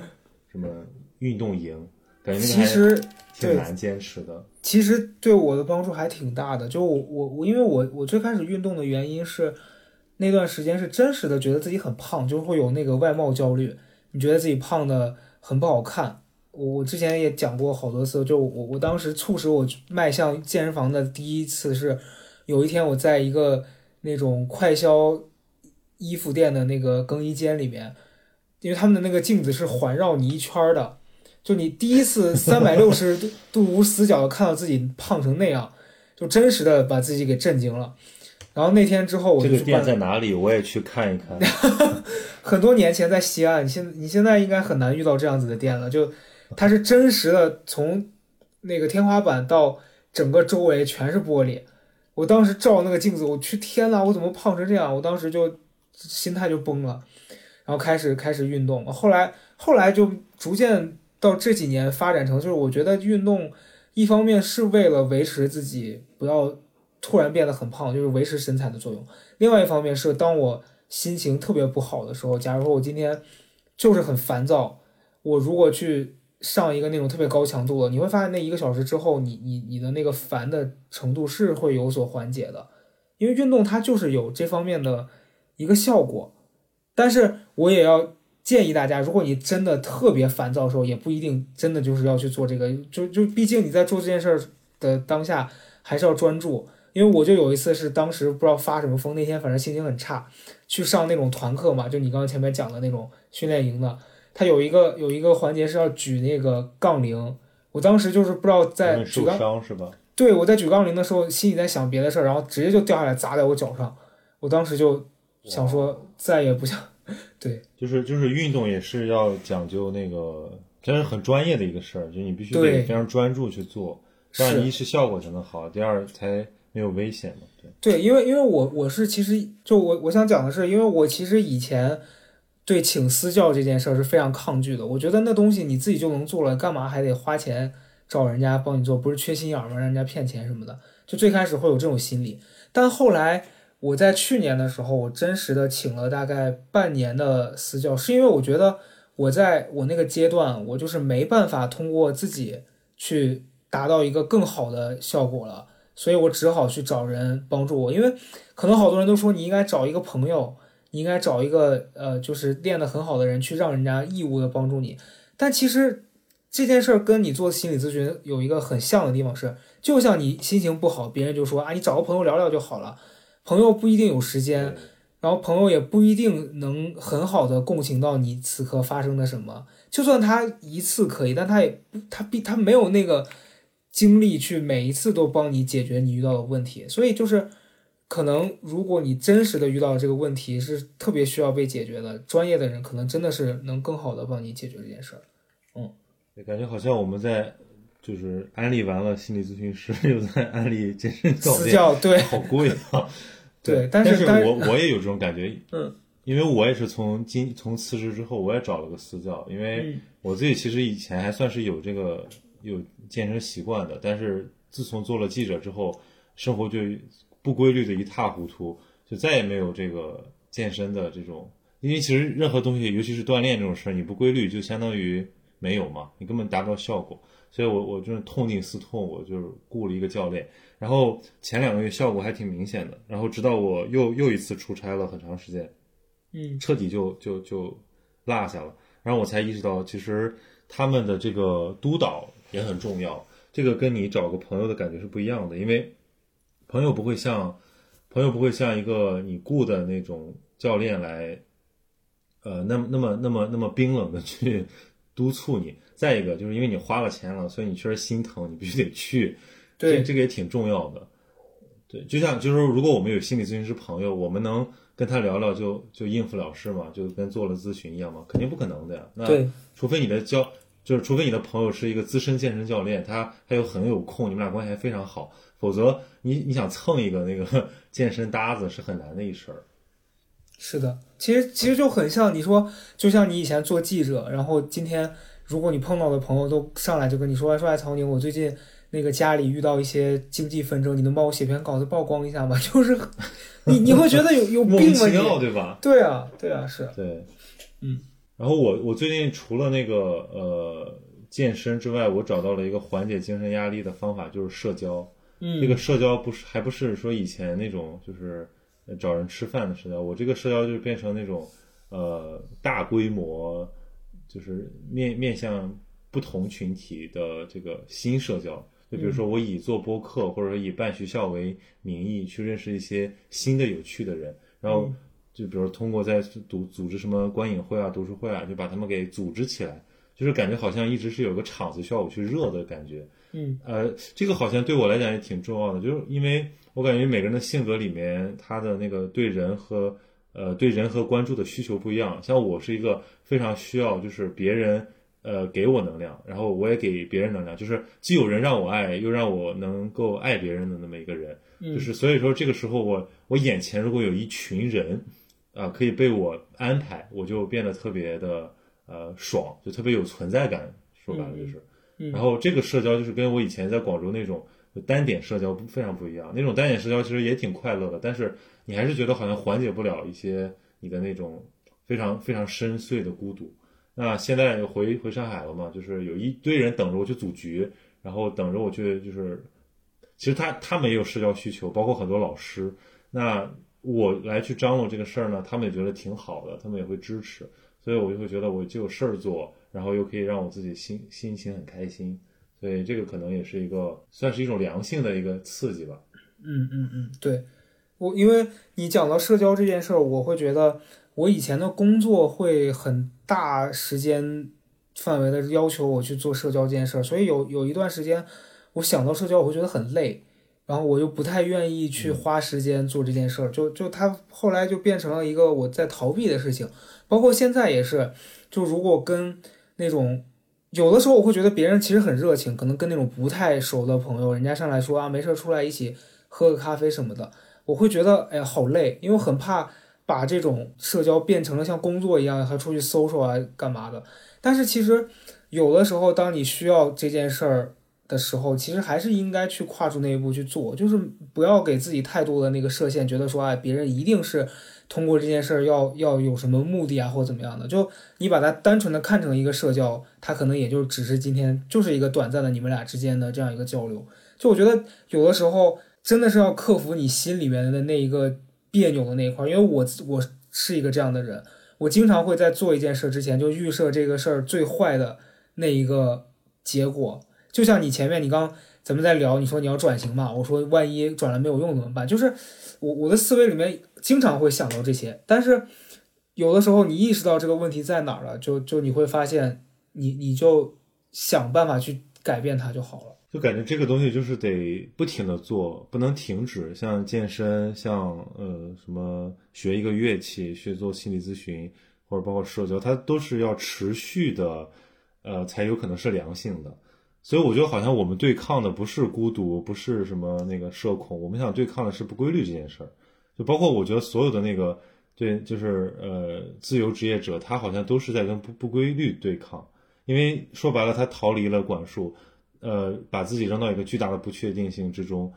什么运动营，感觉其实挺难坚持的。其实对我的帮助还挺大的。就我我我，因为我我最开始运动的原因是那段时间是真实的觉得自己很胖，就会有那个外貌焦虑。你觉得自己胖的很不好看。我我之前也讲过好多次，就我我当时促使我迈向健身房的第一次是有一天我在一个那种快销。衣服店的那个更衣间里面，因为他们的那个镜子是环绕你一圈的，就你第一次三百六十度无死角的看到自己胖成那样，就真实的把自己给震惊了。然后那天之后，我就这个店在哪里？我也去看一看。很多年前在西安，你现你现在应该很难遇到这样子的店了。就它是真实的，从那个天花板到整个周围全是玻璃。我当时照那个镜子，我去天呐，我怎么胖成这样？我当时就。心态就崩了，然后开始开始运动，后来后来就逐渐到这几年发展成，就是我觉得运动一方面是为了维持自己不要突然变得很胖，就是维持身材的作用；另外一方面是当我心情特别不好的时候，假如说我今天就是很烦躁，我如果去上一个那种特别高强度的，你会发现那一个小时之后，你你你的那个烦的程度是会有所缓解的，因为运动它就是有这方面的。一个效果，但是我也要建议大家，如果你真的特别烦躁的时候，也不一定真的就是要去做这个，就就毕竟你在做这件事儿的当下还是要专注。因为我就有一次是当时不知道发什么疯，那天反正心情很差，去上那种团课嘛，就你刚刚前面讲的那种训练营的，它有一个有一个环节是要举那个杠铃，我当时就是不知道在举受杠，伤是吧？对我在举杠铃的时候心里在想别的事儿，然后直接就掉下来砸在我脚上，我当时就想说再也不想，对就是就是运动也是要讲究那个，真是很专业的一个事儿，就你必须得非常专注去做，这样一是效果才能好，第二才没有危险嘛。对，对，因为因为我我是其实就我我想讲的是，因为我其实以前对请私教这件事儿是非常抗拒的。我觉得那东西你自己就能做了，干嘛还得花钱找人家帮你做？不是缺心眼儿吗？让人家骗钱什么的。就最开始会有这种心理，但后来我在去年的时候，我真实的请了大概半年的私教，是因为我觉得我在我那个阶段，我就是没办法通过自己去达到一个更好的效果了。所以我只好去找人帮助我，因为可能好多人都说你应该找一个朋友，你应该找一个呃，就是练得很好的人去让人家义务的帮助你。但其实这件事儿跟你做心理咨询有一个很像的地方是，就像你心情不好，别人就说啊，你找个朋友聊聊就好了。朋友不一定有时间，然后朋友也不一定能很好的共情到你此刻发生的什么。就算他一次可以，但他也不，他必他没有那个精力去每一次都帮你解决你遇到的问题。所以就是，可能如果你真实的遇到这个问题是特别需要被解决的，专业的人可能真的是能更好的帮你解决这件事儿。嗯感觉好像我们在就是安利完了心理咨询师，又在安利健身教练，私教对好贵啊。对但但是但是我 我也有这种感觉，嗯，因为我也是从今从辞职之后，我也找了个私教，因为嗯我自己其实以前还算是有这个有健身习惯的，但是自从做了记者之后，生活就不规律的一塌糊涂，就再也没有这个健身的这种，因为其实任何东西，尤其是锻炼这种事儿，你不规律就相当于没有嘛，你根本达不到效果。所以我我真是痛定思痛，我就是雇了一个教练，然后前两个月效果还挺明显的，然后直到我又又一次出差了很长时间，嗯彻底就就就落下了，然后我才意识到，其实他们的这个督导也很重要，这个跟你找个朋友的感觉是不一样的，因为朋友不会像朋友不会像一个你雇的那种教练来，呃，那么那么那么那么冰冷的去督促你。再一个就是因为你花了钱了，所以你确实心疼，你必须得去。对这这个也挺重要的。对，就像就是说如果我们有心理咨询师朋友，我们能跟他聊聊就就应付了事嘛，就跟做了咨询一样嘛，肯定不可能的呀。那对除非你的教，就是除非你的朋友是一个资深健身教练，他还有很有空，你们俩关系还非常好，否则你你想蹭一个那个 健身搭子是很难的一事儿。是的，其实其实就很像你说，就像你以前做记者，然后今天如果你碰到的朋友都上来就跟你说，说哎，曹宁，我最近那个家里遇到一些经济纷争，你能帮我写篇稿子曝光一下吗？就是你你会觉得有有病吗？对吧？对啊，对啊，是，对，嗯。然后我我最近除了那个呃健身之外，我找到了一个缓解精神压力的方法，就是社交。嗯，这个社交不是还不是说以前那种就是呃找人吃饭的社交，我这个社交就变成那种呃大规模，就是面面向不同群体的这个新社交。就比如说我以做播客或者说以办学校为名义去认识一些新的有趣的人，然后就比如通过在组组织什么观影会啊、读书会啊，就把他们给组织起来，就是感觉好像一直是有个场子需要我去热的感觉。嗯呃，这个好像对我来讲也挺重要的，就是因为我感觉每个人的性格里面，他的那个对人和呃对人和关注的需求不一样。像我是一个非常需要就是别人呃给我能量，然后我也给别人能量，就是既有人让我爱，又让我能够爱别人的那么一个人。嗯就是所以说这个时候我我眼前如果有一群人啊、可以被我安排，我就变得特别的呃爽，就特别有存在感。说白了就是。然后这个社交就是跟我以前在广州那种单点社交不非常不一样，那种单点社交其实也挺快乐的，但是你还是觉得好像缓解不了一些你的那种非常非常深邃的孤独。那现在回回上海了嘛，就是有一堆人等着我去组局，然后等着我去，就是其实他他们也有社交需求，包括很多老师。那我来去张罗这个事儿呢，他们也觉得挺好的，他们也会支持，所以我就会觉得我就有事儿做，然后又可以让我自己心心情很开心，所以这个可能也是一个算是一种良性的一个刺激吧。嗯嗯嗯，对。我，因为你讲到社交这件事儿，我会觉得我以前的工作会很大时间范围的要求我去做社交这件事儿，所以有有一段时间，我想到社交我会觉得很累，然后我又不太愿意去花时间做这件事儿，就就他后来就变成了一个我在逃避的事情，包括现在也是，就如果跟那种。有的时候我会觉得别人其实很热情，可能跟那种不太熟的朋友，人家上来说啊没事儿出来一起喝个咖啡什么的，我会觉得哎呀好累，因为我很怕把这种社交变成了像工作一样，还出去搜索啊干嘛的。但是其实有的时候，当你需要这件事儿的时候，其实还是应该去跨出那一步去做，就是不要给自己太多的那个设限，觉得说哎别人一定是。通过这件事儿要要有什么目的啊，或者怎么样的？就你把它单纯的看成一个社交，它可能也就只是今天就是一个短暂的你们俩之间的这样一个交流。就我觉得有的时候真的是要克服你心里面的那一个别扭的那一块，因为我我是一个这样的人，我经常会在做一件事之前就预设这个事儿最坏的那一个结果。就像你前面你刚咱们在聊，你说你要转型嘛，我说万一转了没有用怎么办？就是我我的思维里面。经常会想到这些，但是有的时候你意识到这个问题在哪儿了，就就你会发现，你你就想办法去改变它就好了。就感觉这个东西就是得不停的做，不能停止。像健身，像呃什么学一个乐器，学做心理咨询，或者包括社交，它都是要持续的，呃才有可能是良性的。所以我觉得好像我们对抗的不是孤独，不是什么那个社恐，我们想对抗的是不规律这件事儿。就包括我觉得所有的那个，对，就是呃，自由职业者，他好像都是在跟不不规律对抗，因为说白了，他逃离了管束，呃，把自己扔到一个巨大的不确定性之中，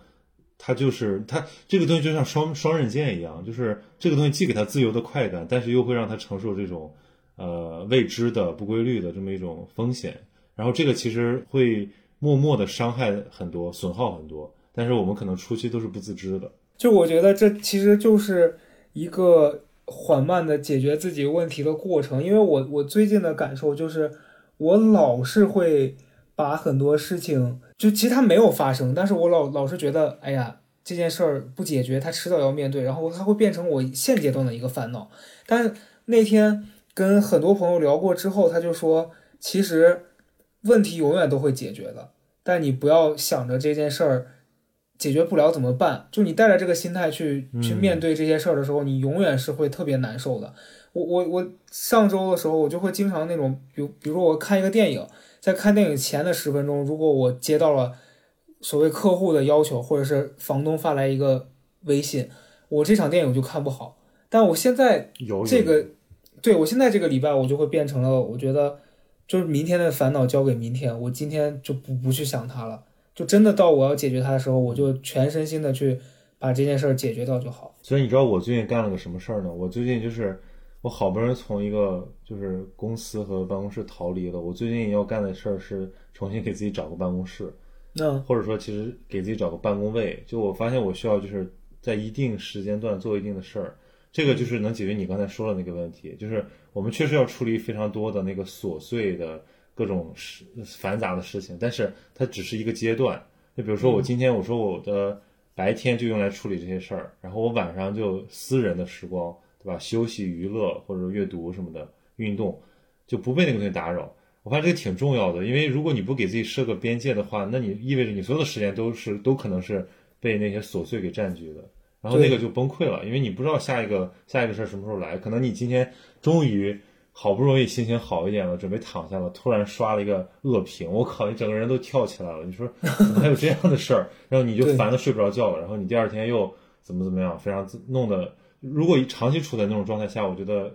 他就是他这个东西就像双双刃剑一样，就是这个东西既给他自由的快感，但是又会让他承受这种呃未知的不规律的这么一种风险，然后这个其实会默默的伤害很多，损耗很多，但是我们可能初期都是不自知的。就我觉得这其实就是一个缓慢的解决自己问题的过程，因为我我最近的感受就是，我老是会把很多事情，就其实它没有发生，但是我老老是觉得，哎呀，这件事儿不解决，它迟早要面对，然后它会变成我现阶段的一个烦恼。但是那天跟很多朋友聊过之后，他就说，其实问题永远都会解决的，但你不要想着这件事儿。解决不了怎么办？就你带着这个心态去去面对这些事儿的时候，你永远是会特别难受的。我我我上周的时候，我就会经常那种，比如比如说我看一个电影，在看电影前的十分钟，如果我接到了所谓客户的要求，或者是房东发来一个微信，我这场电影就看不好。但我现在这个，对我现在这个礼拜，我就会变成了，我觉得就是明天的烦恼交给明天，我今天就不不去想它了。就真的到我要解决它的时候，我就全身心的去把这件事儿解决掉就好。所以你知道我最近干了个什么事儿呢？我最近就是我好不容易从一个就是公司和办公室逃离了。我最近要干的事儿是重新给自己找个办公室，那或者说其实给自己找个办公位。就我发现我需要就是在一定时间段做一定的事儿，这个就是能解决你刚才说的那个问题。就是我们确实要处理非常多的那个琐碎的。各种事繁杂的事情，但是它只是一个阶段。就比如说，我今天我说我的白天就用来处理这些事儿，然后我晚上就私人的时光，对吧？休息、娱乐或者阅读什么的，运动就不被那个东西打扰。我发现这个挺重要的，因为如果你不给自己设个边界的话，那你意味着你所有的时间都是都可能是被那些琐碎给占据的，然后那个就崩溃了，因为你不知道下一个下一个事儿什么时候来，可能你今天终于。好不容易心情好一点了，准备躺下了，突然刷了一个恶评，我靠，你整个人都跳起来了。你说 怎么还有这样的事儿？然后你就烦的睡不着觉了，然后你第二天又怎么怎么样，非常弄的，如果长期处在那种状态下，我觉得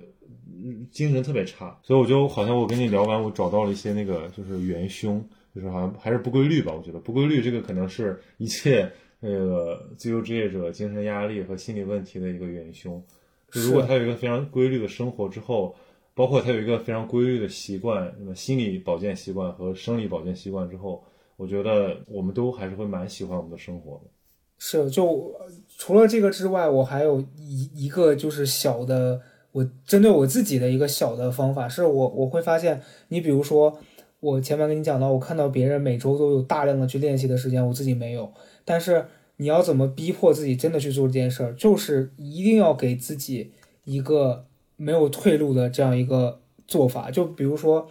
精神特别差。所以我就好像我跟你聊完，我找到了一些那个就是元凶，就是好像还是不规律吧。我觉得不规律这个可能是一切那个自由职业者精神压力和心理问题的一个元凶。如果他有一个非常规律的生活之后。包括他有一个非常规律的习惯，那么心理保健习惯和生理保健习惯之后，我觉得我们都还是会蛮喜欢我们的生活的。是，就除了这个之外，我还有一一个就是小的，我针对我自己的一个小的方法，是我我会发现，你比如说，我前面跟你讲到，我看到别人每周都有大量的去练习的时间，我自己没有，但是你要怎么逼迫自己真的去做这件事儿，就是一定要给自己一个没有退路的这样一个做法，就比如说。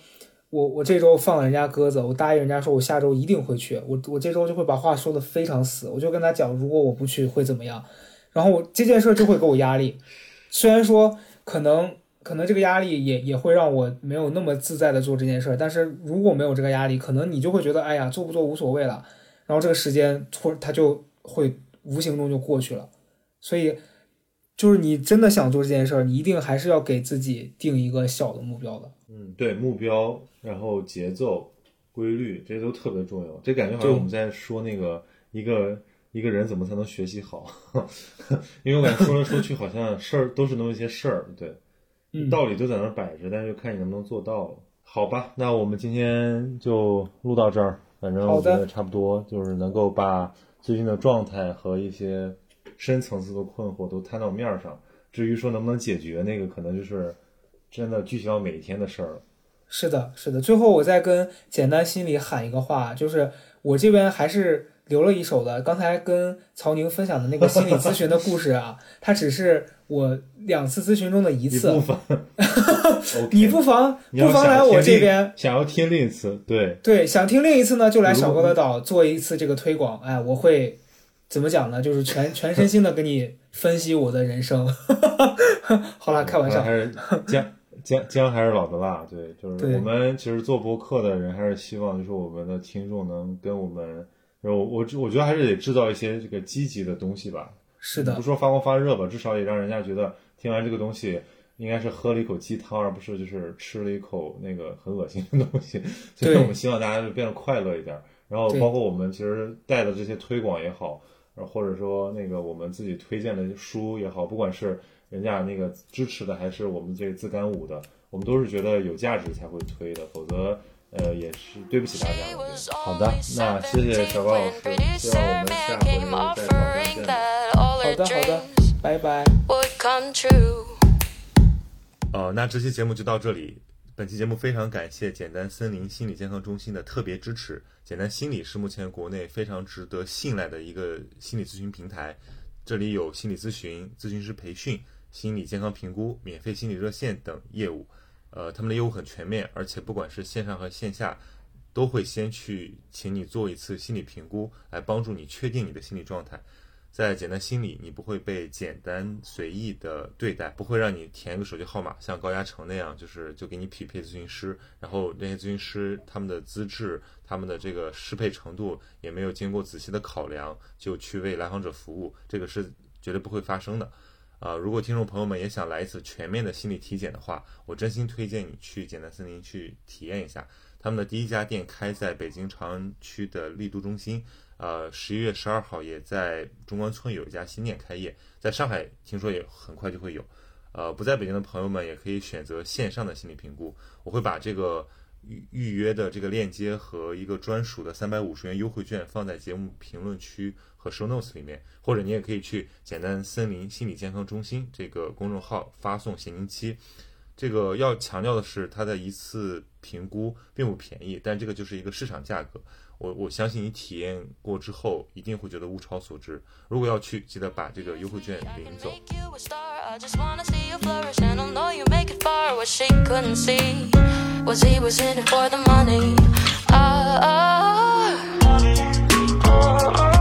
我我这周放了人家鸽子，我答应人家说，我下周一定会去。我我这周就会把话说的非常死，我就跟他讲，如果我不去会怎么样。然后我这件事就会给我压力，虽然说可能可能这个压力也也会让我没有那么自在的做这件事儿，但是如果没有这个压力，可能你就会觉得，哎呀，做不做无所谓了。然后这个时间突它就会无形中就过去了。所以就是你真的想做这件事儿，你一定还是要给自己定一个小的目标的。嗯，对，目标，然后节奏、规律，这些都特别重要。这感觉好像我们在说那个一个一个人怎么才能学习好，因为我感觉说来说去好像事儿都是那么一些事儿，对，道理就在那儿摆着，但是就看你能不能做到了。好吧，那我们今天就录到这儿，反正我觉得差不多，就是能够把最近的状态和一些深层次的困惑都摊到面上。至于说能不能解决，那个可能就是。真的具体到每一天的事儿了。是的，是的。最后我再跟简单心里喊一个话，就是我这边还是留了一手的。刚才跟曹宁分享的那个心理 咨询的故事啊，它只是我两次咨询中的一次。你不妨 不妨来我这边，想要听另一次，对对，想听另一次呢，就来小高的岛做一次这个推广。哎，我会怎么讲呢？就是全 全身心的跟你分析我的人生。好了，开玩笑。还是姜。姜姜还是老的辣，对，就是我们其实做播客的人，还是希望就是我们的听众能跟我们，我我我觉得还是得制造一些这个积极的东西吧。是的，不说发光发热吧，至少也让人家觉得听完这个东西，应该是喝了一口鸡汤，而不是就是吃了一口那个很恶心的东西。所以我们希望大家就变得快乐一点。然后包括我们其实带的这些推广也好，或者说那个我们自己推荐的书也好，不管是。人家那个支持的还是我们这个自干五的，我们都是觉得有价值才会推的，否则呃也是对不起大家。好的，那谢谢小高老师，希望我们下回再。好的好的，拜拜。呃，那这期节目就到这里。本期节目非常感谢简单森林心理健康中心的特别支持。简单心理是目前国内非常值得信赖的一个心理咨询平台，这里有心理咨询、咨询师培训。心理健康评估、免费心理热线等业务，呃，他们的业务很全面，而且不管是线上和线下，都会先去请你做一次心理评估，来帮助你确定你的心理状态。在简单心理，你不会被简单随意的对待，不会让你填个手机号码，像高嘉诚那样，就是就给你匹配咨询师，然后那些咨询师他们的资质、他们的这个适配程度也没有经过仔细的考量，就去为来访者服务，这个是绝对不会发生的。啊，如果听众朋友们也想来一次全面的心理体检的话，我真心推荐你去简单森林去体验一下。他们的第一家店开在北京朝阳区的丽都中心，呃，十一月十二号也在中关村有一家新店开业，在上海听说也很快就会有。呃，不在北京的朋友们也可以选择线上的心理评估，我会把这个。预预约的这个链接和一个专属的三百五十元优惠券放在节目评论区和 show notes 里面，或者你也可以去简单森林心理健康中心这个公众号发送闲宁期。这个要强调的是，它的一次评估并不便宜，但这个就是一个市场价格。我我相信你体验过之后，一定会觉得物超所值。如果要去，记得把这个优惠券领走。Was he was in it for the money? Uh, uh, uh, uh, uh.